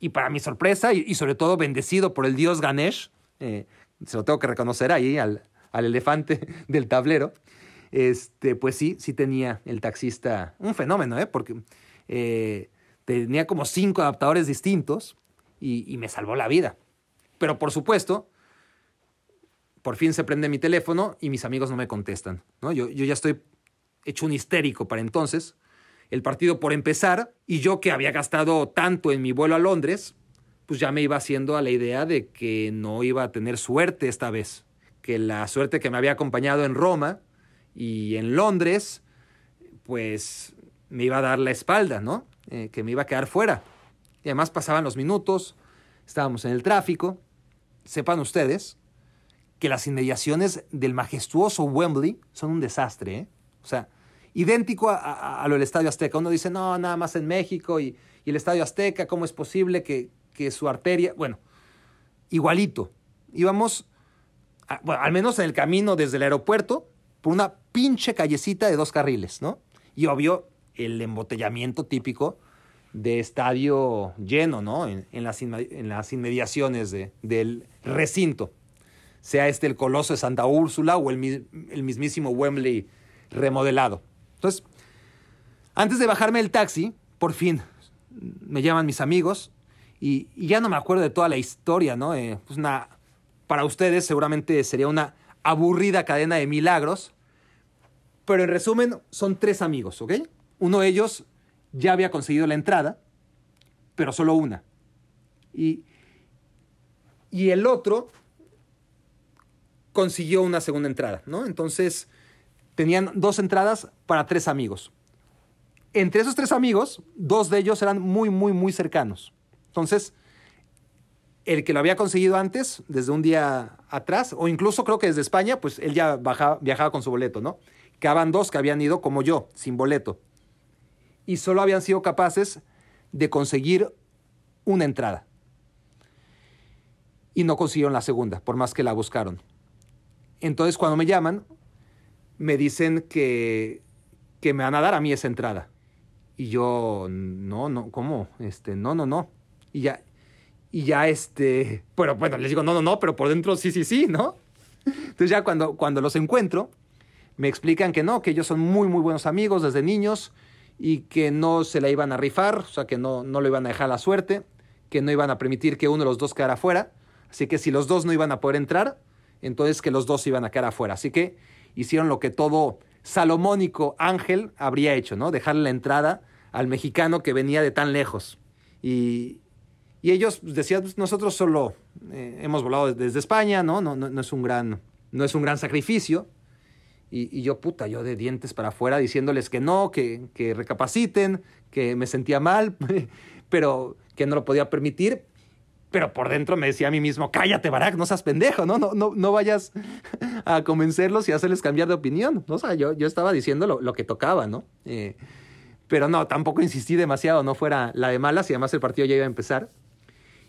Y para mi sorpresa, y, y sobre todo bendecido por el dios Ganesh, eh, se lo tengo que reconocer ahí al, al elefante <laughs> del tablero, este, pues sí, sí tenía el taxista un fenómeno, ¿eh? porque eh, tenía como cinco adaptadores distintos y, y me salvó la vida. Pero por supuesto, por fin se prende mi teléfono y mis amigos no me contestan. ¿no? Yo, yo ya estoy hecho un histérico para entonces. El partido por empezar y yo que había gastado tanto en mi vuelo a Londres, pues ya me iba haciendo a la idea de que no iba a tener suerte esta vez. Que la suerte que me había acompañado en Roma y en Londres, pues me iba a dar la espalda, ¿no? Eh, que me iba a quedar fuera. Y además pasaban los minutos, estábamos en el tráfico. Sepan ustedes que las inmediaciones del majestuoso Wembley son un desastre, ¿eh? O sea, idéntico a, lo del Estadio Azteca. Uno dice, no, nada más en México y, y el Estadio Azteca, ¿cómo es posible que, que su arteria... Bueno, igualito. Íbamos, bueno, al menos en el camino desde el aeropuerto, por una pinche callecita de dos carriles, ¿no? Y obvio, el embotellamiento típico de estadio lleno, ¿no? En, las, inmediaciones de- del recinto. Sea este el Coloso de Santa Úrsula o el, mi- el mismísimo Wembley remodelado. Entonces, antes de bajarme del taxi, por fin me llaman mis amigos y, y ya no me acuerdo de toda la historia, ¿no? Eh, pues una, para ustedes seguramente sería una aburrida cadena de milagros, pero en resumen son tres amigos, ¿ok? Uno de ellos ya había conseguido la entrada, pero solo una. Y, y el otro consiguió una segunda entrada, ¿no? Entonces tenían dos entradas para tres amigos. Entre esos tres amigos, dos de ellos eran muy, muy, muy cercanos. Entonces, el que lo había conseguido antes, desde un día atrás, o incluso creo que desde España, pues él ya viajaba con su boleto, ¿no? Quedaban dos que habían ido como yo, sin boleto. Y solo habían sido capaces de conseguir una entrada. Y no consiguieron la segunda, por más que la buscaron. Entonces, cuando me llaman, me dicen que, que me van a dar a mí esa entrada. Y yo, no, no, ¿cómo? Este, no, no, no. Y ya, y ya este, pero bueno, les digo, no, no, no, pero por dentro sí, sí, sí, ¿no? Entonces ya cuando, cuando los encuentro, me explican que no, que ellos son muy, muy buenos amigos desde niños y que no se la iban a rifar, o sea, que no, no lo iban a dejar la suerte, que no iban a permitir que uno de los dos quedara fuera. Así que si los dos no iban a poder entrar, entonces que los dos iban a quedar afuera. Así que hicieron lo que todo salomónico ángel habría hecho, ¿no? Dejarle la entrada al mexicano que venía de tan lejos. Y, y ellos pues, decían, pues, nosotros solo eh, hemos volado desde España, ¿no? No, no, no es un gran, no es un gran sacrificio. Y, yo, puta, yo de dientes para afuera diciéndoles que no, que, que recapaciten, que me sentía mal, <laughs> pero que no lo podía permitir. Pero por dentro me decía a mí mismo, cállate, Barack, no seas pendejo, ¿no? No, no, no vayas <laughs> a convencerlos y hacerles cambiar de opinión. O sea, yo, yo estaba diciendo lo, lo que tocaba, ¿no? Eh, pero no, tampoco insistí demasiado, no fuera la de malas y además el partido ya iba a empezar.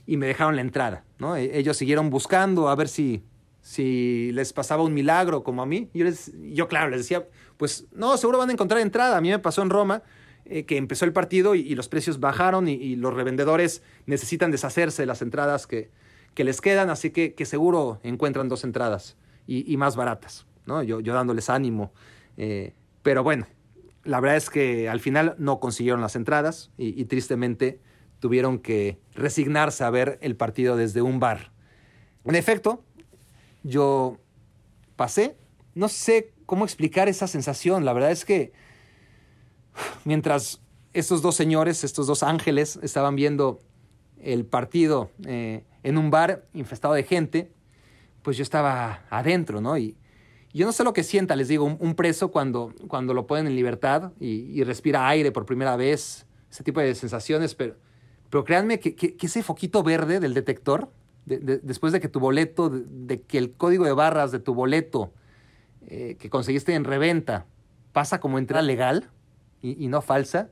Y me dejaron la entrada, ¿no? E- Ellos siguieron buscando a ver si, si les pasaba un milagro como a mí. Yo, les, yo claro, les decía, pues no, seguro van a encontrar entrada. A mí me pasó en Roma eh, que empezó el partido y, los precios bajaron y, los revendedores necesitan deshacerse de las entradas que, que les quedan, así que, que seguro encuentran dos entradas y, y más baratas, ¿no? Yo, yo dándoles ánimo. eh, pero bueno, la verdad es que al final no consiguieron las entradas y tristemente tuvieron que resignarse a ver el partido desde un bar. En efecto, yo pasé, no sé cómo explicar esa sensación, la verdad es que mientras estos dos señores, estos dos ángeles, estaban viendo el partido eh, en un bar infestado de gente, pues yo estaba adentro, ¿no? Y yo no sé lo que sienta, les digo, un, preso cuando, cuando lo ponen en libertad y, respira aire por primera vez, ese tipo de sensaciones, pero, pero créanme que, ese foquito verde del detector, después de que tu boleto, de, que el código de barras de tu boleto eh, que conseguiste en reventa pasa como entrada legal y, no falsa,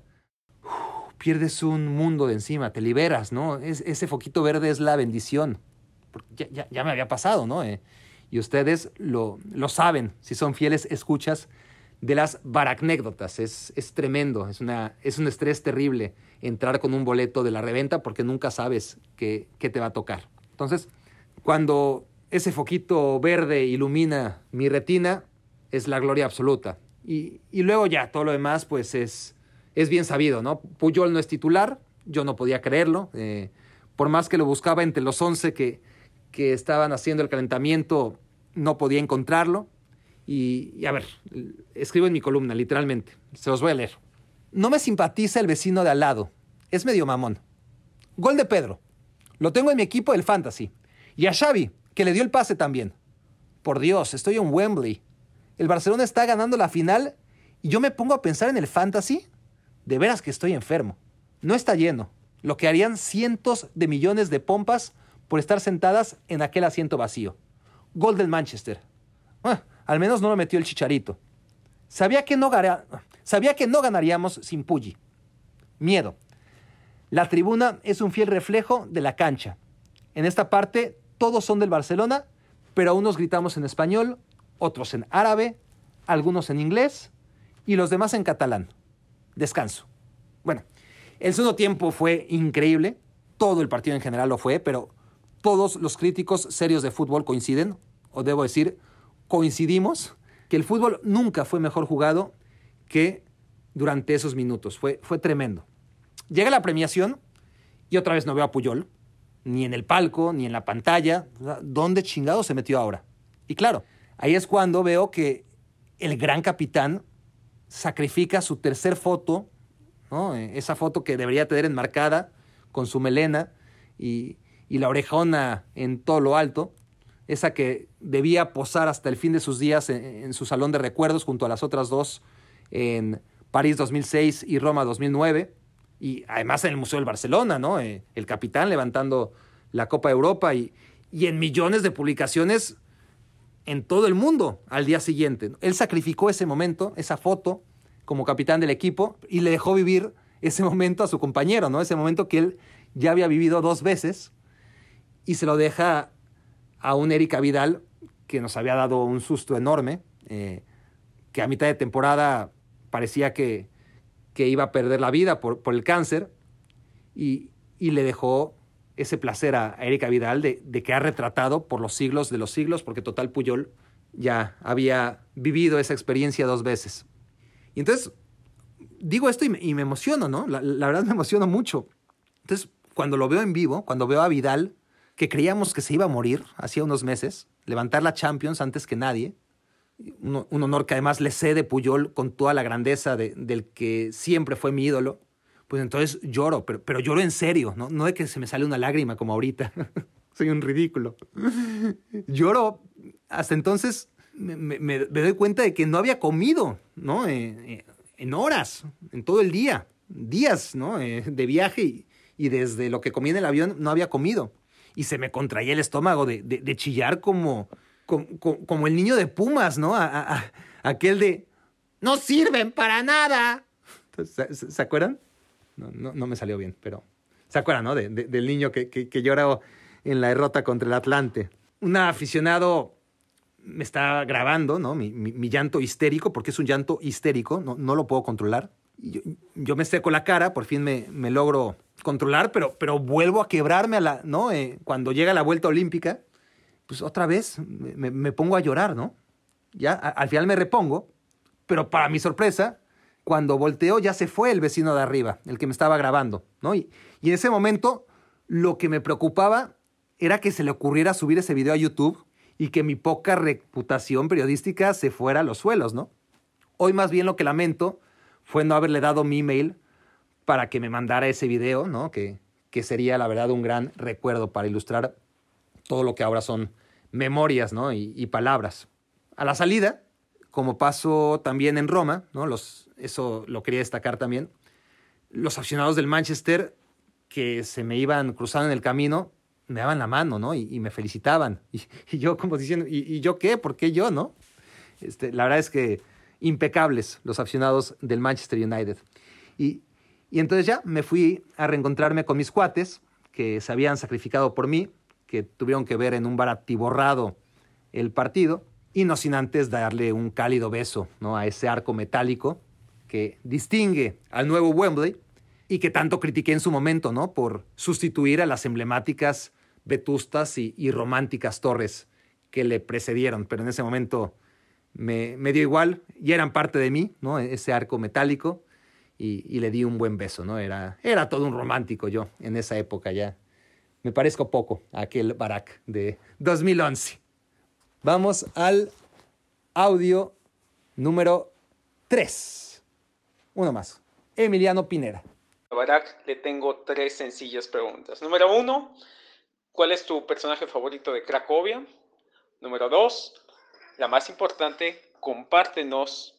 pierdes un mundo de encima, te liberas, ¿no? Es, ese foquito verde es la bendición. Ya, me había pasado, ¿no? Eh, y ustedes lo, lo, saben, si son fieles escuchas de las baracnécdotas. Es, es tremendo, es, una, es un estrés terrible entrar con un boleto de la reventa porque nunca sabes qué te va a tocar. Entonces, cuando ese foquito verde ilumina mi retina, es la gloria absoluta. Y, y luego ya, todo lo demás, pues es, es bien sabido, ¿no? Puyol no es titular, yo no podía creerlo. Eh, por más que lo buscaba entre los 11 que, que estaban haciendo el calentamiento, no podía encontrarlo. Y, a ver, escribo en mi columna, literalmente, se los voy a leer. No me simpatiza el vecino de al lado, es medio mamón. Gol de Pedro, lo tengo en mi equipo del Fantasy. Y a Xavi, que le dio el pase también. Por Dios, estoy en Wembley. El Barcelona está ganando la final y yo me pongo a pensar en el Fantasy de veras que estoy enfermo. No está lleno, lo que harían cientos de millones de pompas por estar sentadas en aquel asiento vacío. Gol del Manchester. Ah, al menos no lo metió el chicharito. Sabía que no, sabía que no ganaríamos sin Pulli. Miedo. La tribuna es un fiel reflejo de la cancha. En esta parte todos son del Barcelona, pero unos gritamos en español, otros en árabe, algunos en inglés y los demás en catalán descanso. Bueno, el segundo tiempo fue increíble, todo el partido en general lo fue, pero todos los críticos serios de fútbol coinciden, o debo decir, coincidimos, que el fútbol nunca fue mejor jugado que durante esos minutos. Fue, fue tremendo. Llega la premiación y otra vez no veo a Puyol, ni en el palco, ni en la pantalla. ¿Dónde chingado se metió ahora? Y claro, ahí es cuando veo que el gran capitán sacrifica su tercer foto, esa foto que debería tener enmarcada con su melena y, la orejona en todo lo alto, esa que debía posar hasta el fin de sus días en, su salón de recuerdos junto a las otras dos en París 2006 y Roma 2009, y además en el Museo del Barcelona, ¿no? Eh, el capitán levantando la Copa de Europa y, y en millones de publicaciones en todo el mundo al día siguiente. Él sacrificó ese momento, esa foto, como capitán del equipo y le dejó vivir ese momento a su compañero, ¿no? Ese momento que él ya había vivido dos veces y se lo deja a un Erika Vidal que nos había dado un susto enorme, eh, que a mitad de temporada parecía que, que iba a perder la vida por, por el cáncer y, y le dejó ese placer a, Erika Vidal de, que ha retratado por los siglos de los siglos, porque Total Puyol ya había vivido esa experiencia dos veces. Y entonces, digo esto y me, emociono, ¿no? La, verdad me emociono mucho. Entonces, cuando lo veo en vivo, cuando veo a Vidal, que creíamos que se iba a morir hacía unos meses, levantar la Champions antes que nadie, un, honor que además le cede Puyol con toda la grandeza del que siempre fue mi ídolo pues entonces lloro, pero, pero lloro en serio, ¿no? No de que se me sale una lágrima como ahorita. <laughs> Soy un ridículo. <laughs> lloro, hasta entonces me, doy cuenta de que no había comido, ¿no? Eh, eh, en horas, en todo el día, días, ¿no? Eh, de viaje y, desde lo que comí en el avión no había comido. Y se me contraía el estómago de, de, chillar como, como, el niño de Pumas, ¿no? aquel de, no sirven para nada. ¿Se acuerdan? No, no, me salió bien, pero ¿se acuerdan, no? del niño que, que, lloró en la derrota contra el Atlante. Un aficionado me está grabando, ¿no? Mi, mi, llanto histérico, porque es un llanto histérico, no, no lo puedo controlar. Yo, yo, me seco la cara, por fin me, me logro controlar, pero, pero vuelvo a quebrarme a la, ¿no? Eh, cuando llega la vuelta olímpica, pues otra vez me, me pongo a llorar, ¿no? Ya al final me repongo, pero para mi sorpresa, cuando volteó ya se fue el vecino de arriba, el que me estaba grabando, ¿no? Y, en ese momento lo que me preocupaba era que se le ocurriera subir ese video a YouTube y que mi poca reputación periodística se fuera a los suelos, ¿no? Hoy más bien lo que lamento fue no haberle dado mi email para que me mandara ese video, ¿no? Que, que sería la verdad un gran recuerdo para ilustrar todo lo que ahora son memorias, ¿no? Y, palabras. A la salida, como pasó también en Roma, ¿no? Los, eso lo quería destacar también, los aficionados del Manchester que se me iban cruzando en el camino, me daban la mano, ¿no? Y, me felicitaban. <laughs> Y, y, yo como diciendo, ¿y, ¿y, yo qué? ¿Por qué yo, no? Este, la verdad es que impecables los aficionados del Manchester United. Y, y entonces ya me fui a reencontrarme con mis cuates que se habían sacrificado por mí, que tuvieron que ver en un bar atiborrado el partido, y no sin antes darle un cálido beso ¿no? a ese arco metálico que distingue al nuevo Wembley y que tanto critiqué en su momento, ¿no? Por sustituir a las emblemáticas vetustas y, románticas torres que le precedieron, pero en ese momento me, me, dio igual y eran parte de mí, ¿no? Ese arco metálico y, y, le di un buen beso, ¿no? Era, era todo un romántico yo en esa época ya. Me parezco poco a aquel Barack de 2011. Vamos al audio número 3. Uno más. Emiliano Pinera. A Barack le tengo tres sencillas preguntas. Número uno, ¿cuál es tu personaje favorito de Cracovia? Número dos, la más importante, compártenos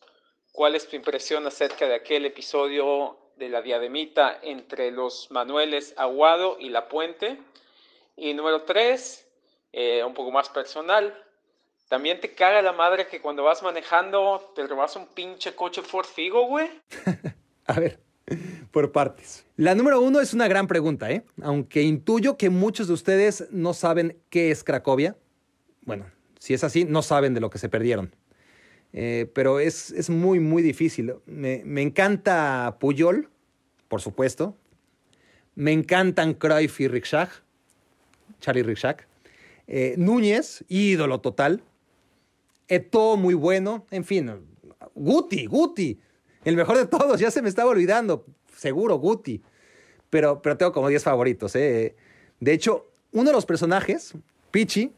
cuál es tu impresión acerca de aquel episodio de la diademita entre los Manueles Aguado y La Puente. Y número tres, eh, un poco más personal, ¿también te caga la madre que cuando vas manejando te robas un pinche coche Ford Figo, güey? <laughs> A ver, por partes. La número uno es una gran pregunta, ¿eh? Aunque intuyo que muchos de ustedes no saben qué es Cracovia. Bueno, si es así, no saben de lo que se perdieron. Eh, pero es, es, muy, muy difícil. Me, me, encanta Puyol, por supuesto. Me encantan Cruyff y Rixach, Charlie Rixach. Eh, Núñez, ídolo total. Eto, muy bueno. En fin, Guti, Guti. El mejor de todos, ya se me estaba olvidando. Seguro, Guti. Pero, pero tengo como 10 favoritos. ¿eh? De hecho, uno de los personajes, Pichi,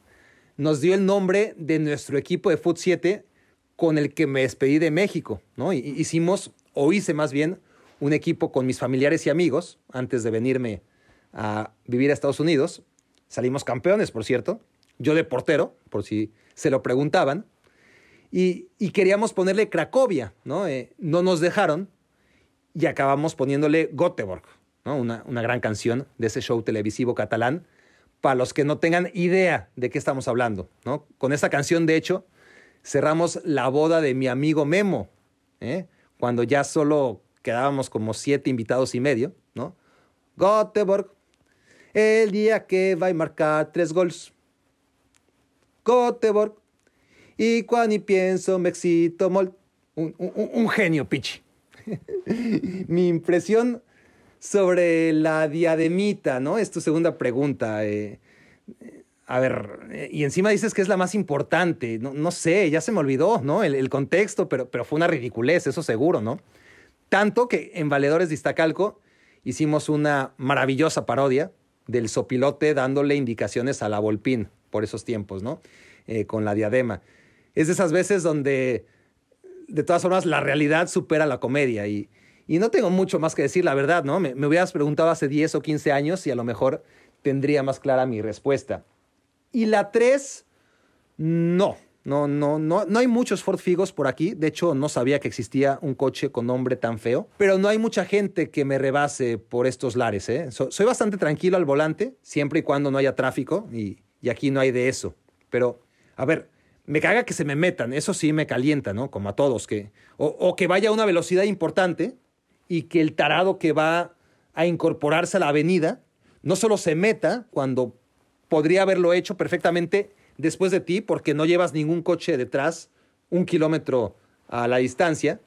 nos dio el nombre de nuestro equipo de Foot 7 con el que me despedí de México, ¿no? Hicimos, o hice más bien, un equipo con mis familiares y amigos antes de venirme a vivir a Estados Unidos. Salimos campeones, por cierto. Yo de portero, por si se lo preguntaban. Y, queríamos ponerle Cracovia, ¿no? Eh, no nos dejaron y acabamos poniéndole Göteborg, ¿no? Una, una gran canción de ese show televisivo catalán para los que no tengan idea de qué estamos hablando. ¿no? Con esta canción, de hecho, cerramos la boda de mi amigo Memo, ¿eh? cuando ya solo quedábamos como siete invitados y medio. ¿no? Göteborg, el día que va a marcar tres goles. Göteborg, y cuando pienso me excito mol. Un, genio, Pichi. <laughs> mi impresión sobre la diademita, ¿no? Es tu segunda pregunta. Eh, a ver, y encima dices que es la más importante. No, no sé, ya se me olvidó, ¿no? El, contexto, pero, pero fue una ridiculez, eso seguro, ¿no? Tanto que en Valedores de Iztacalco hicimos una maravillosa parodia del sopilote dándole indicaciones a la Volpín por esos tiempos, ¿no? Eh, con la diadema. Es de esas veces donde, de todas formas, la realidad supera la comedia y, y no tengo mucho más que decir, la verdad, ¿no? Me, hubieras preguntado hace 10 o 15 años y a lo mejor tendría más clara mi respuesta. Y la 3, no. No, no, no, no hay muchos Ford Figos por aquí. De hecho, no sabía que existía un coche con nombre tan feo. Pero no hay mucha gente que me rebase por estos lares. ¿eh? So, soy bastante tranquilo al volante, siempre y cuando no haya tráfico. Y, y aquí no hay de eso. Pero, a ver, me caga que se me metan. Eso sí me calienta, ¿no? Como a todos. Que, o, o que vaya a una velocidad importante y que el tarado que va a incorporarse a la avenida no solo se meta cuando podría haberlo hecho perfectamente después de ti porque no llevas ningún coche detrás un kilómetro a la distancia,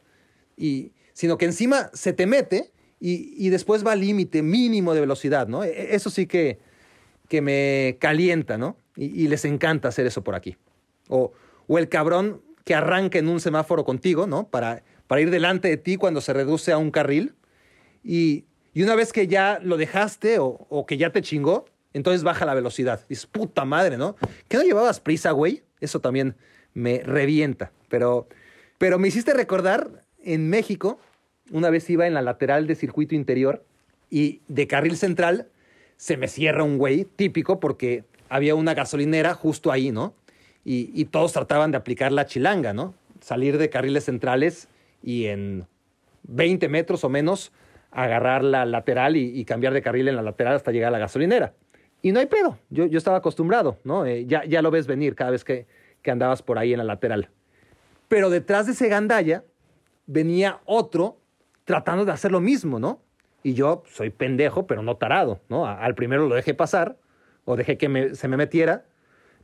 y, sino que encima se te mete y, y después va al límite mínimo de velocidad, ¿no? Eso sí que, que me calienta, ¿no? Y, y, les encanta hacer eso por aquí. O, o el cabrón que arranca en un semáforo contigo, ¿no? Para para ir delante de ti cuando se reduce a un carril. Y, y una vez que ya lo dejaste o, o, que ya te chingó, entonces baja la velocidad. Dices, puta madre, ¿no? ¿Que no llevabas prisa, güey? Eso también me revienta. Pero, pero me hiciste recordar en México una vez iba en la lateral de circuito interior y de carril central se me cierra un güey típico porque había una gasolinera justo ahí, ¿no? Y, todos trataban de aplicar la chilanga, ¿no? Salir de carriles centrales y en 20 metros o menos agarrar la lateral y cambiar de carril en la lateral hasta llegar a la gasolinera. Y no hay pedo, yo, yo estaba acostumbrado, ¿no? Eh, ya, ya lo ves venir cada vez que, que andabas por ahí en la lateral. Pero detrás de ese gandalla venía otro tratando de hacer lo mismo, ¿no? Y yo soy pendejo, pero no tarado, ¿no? Al primero lo dejé pasar o dejé que me- se me metiera,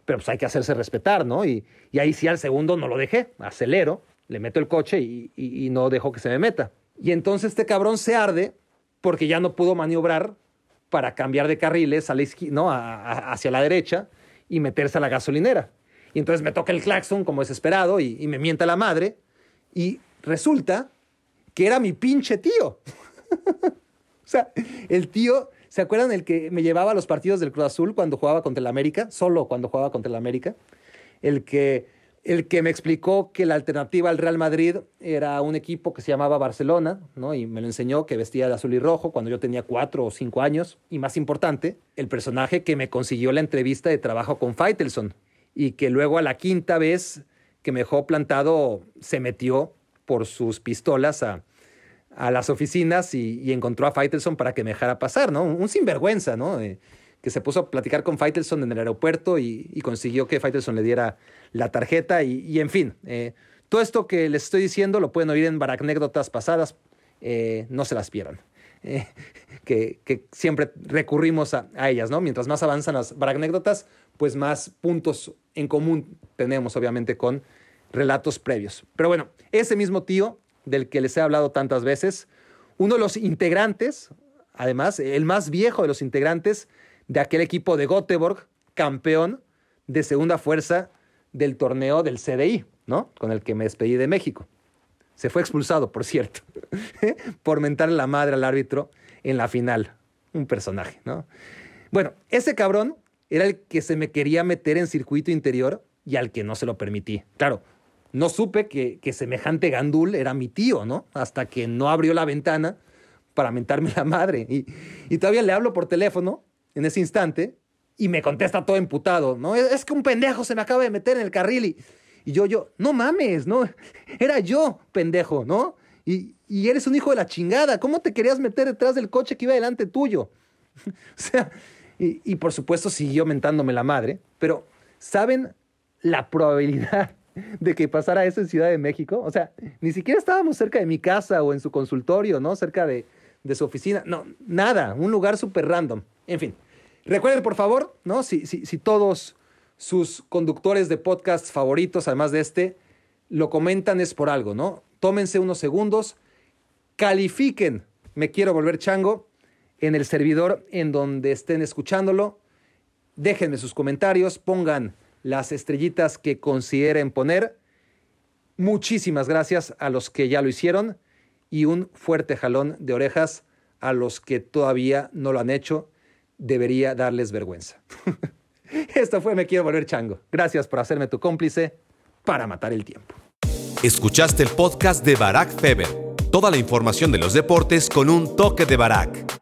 pero pues hay que hacerse respetar, ¿no? Y, y ahí sí al segundo no lo dejé, acelero, le meto el coche y, y- y no dejo que se me meta. Y entonces este cabrón se arde porque ya no pudo maniobrar para cambiar de carriles a ¿no? A- hacia la derecha y meterse a la gasolinera. Y entonces me toca el claxon como desesperado y, y me mienta la madre. Y resulta que era mi pinche tío. <laughs> o sea, el tío, ¿se acuerdan el que me llevaba a los partidos del Cruz Azul cuando jugaba contra el América? Solo cuando jugaba contra el América. El que, el que me explicó que la alternativa al Real Madrid era un equipo que se llamaba Barcelona, ¿no? Y me lo enseñó que vestía de azul y rojo cuando yo tenía cuatro o cinco años. Y más importante, el personaje que me consiguió la entrevista de trabajo con Faitelson y que luego a la quinta vez que me dejó plantado se metió por sus pistolas a, a las oficinas y, encontró a Faitelson para que me dejara pasar, ¿no? Un, un sinvergüenza, ¿no? Eh, que se puso a platicar con Faitelson en el aeropuerto y, y consiguió que Faitelson le diera la tarjeta y, y en fin. eh, todo esto que les estoy diciendo lo pueden oír en anécdotas pasadas, eh, no se las pierdan. Eh, <laughs> que, que siempre recurrimos a, a ellas, ¿no? Mientras más avanzan las anécdotas, pues más puntos en común tenemos, obviamente, con relatos previos. Pero bueno, ese mismo tío del que les he hablado tantas veces, uno de los integrantes, además, el más viejo de los integrantes de aquel equipo de Göteborg, campeón de segunda fuerza del torneo del CDI, ¿no? Con el que me despedí de México. Se fue expulsado, por cierto, <laughs> por mentarle la madre al árbitro en la final. Un personaje, ¿no? Bueno, ese cabrón era el que se me quería meter en circuito interior y al que no se lo permití. Claro, no supe que, que semejante gandul era mi tío, ¿no? Hasta que no abrió la ventana para mentarme la madre. Y, y todavía le hablo por teléfono en ese instante y me contesta todo emputado, ¿no? Es que un pendejo se me acaba de meter en el carril y, y yo, yo, no mames, ¿no? <laughs> Era yo, pendejo, ¿no? Y, y eres un hijo de la chingada. ¿Cómo te querías meter detrás del coche que iba delante tuyo? <laughs> o sea, y, y por supuesto siguió mentándome la madre, pero ¿saben la probabilidad <laughs> de que pasara eso en Ciudad de México? O sea, ni siquiera estábamos cerca de mi casa o en su consultorio, ¿no? Cerca de, de su oficina. No, nada, un lugar súper random. En fin, recuerden por favor, ¿no? Si, si, si todos sus conductores de podcast favoritos, además de este, lo comentan es por algo, ¿no? Tómense unos segundos, califiquen, me quiero volver chango, en el servidor en donde estén escuchándolo. Déjenme sus comentarios, pongan las estrellitas que consideren poner. Muchísimas gracias a los que ya lo hicieron y un fuerte jalón de orejas a los que todavía no lo han hecho. Debería darles vergüenza. <laughs> Esto fue Me Quiero Volver Chango. Gracias por hacerme tu cómplice para matar el tiempo. Escuchaste el podcast de Barack Feber. Toda la información de los deportes con un toque de Barack.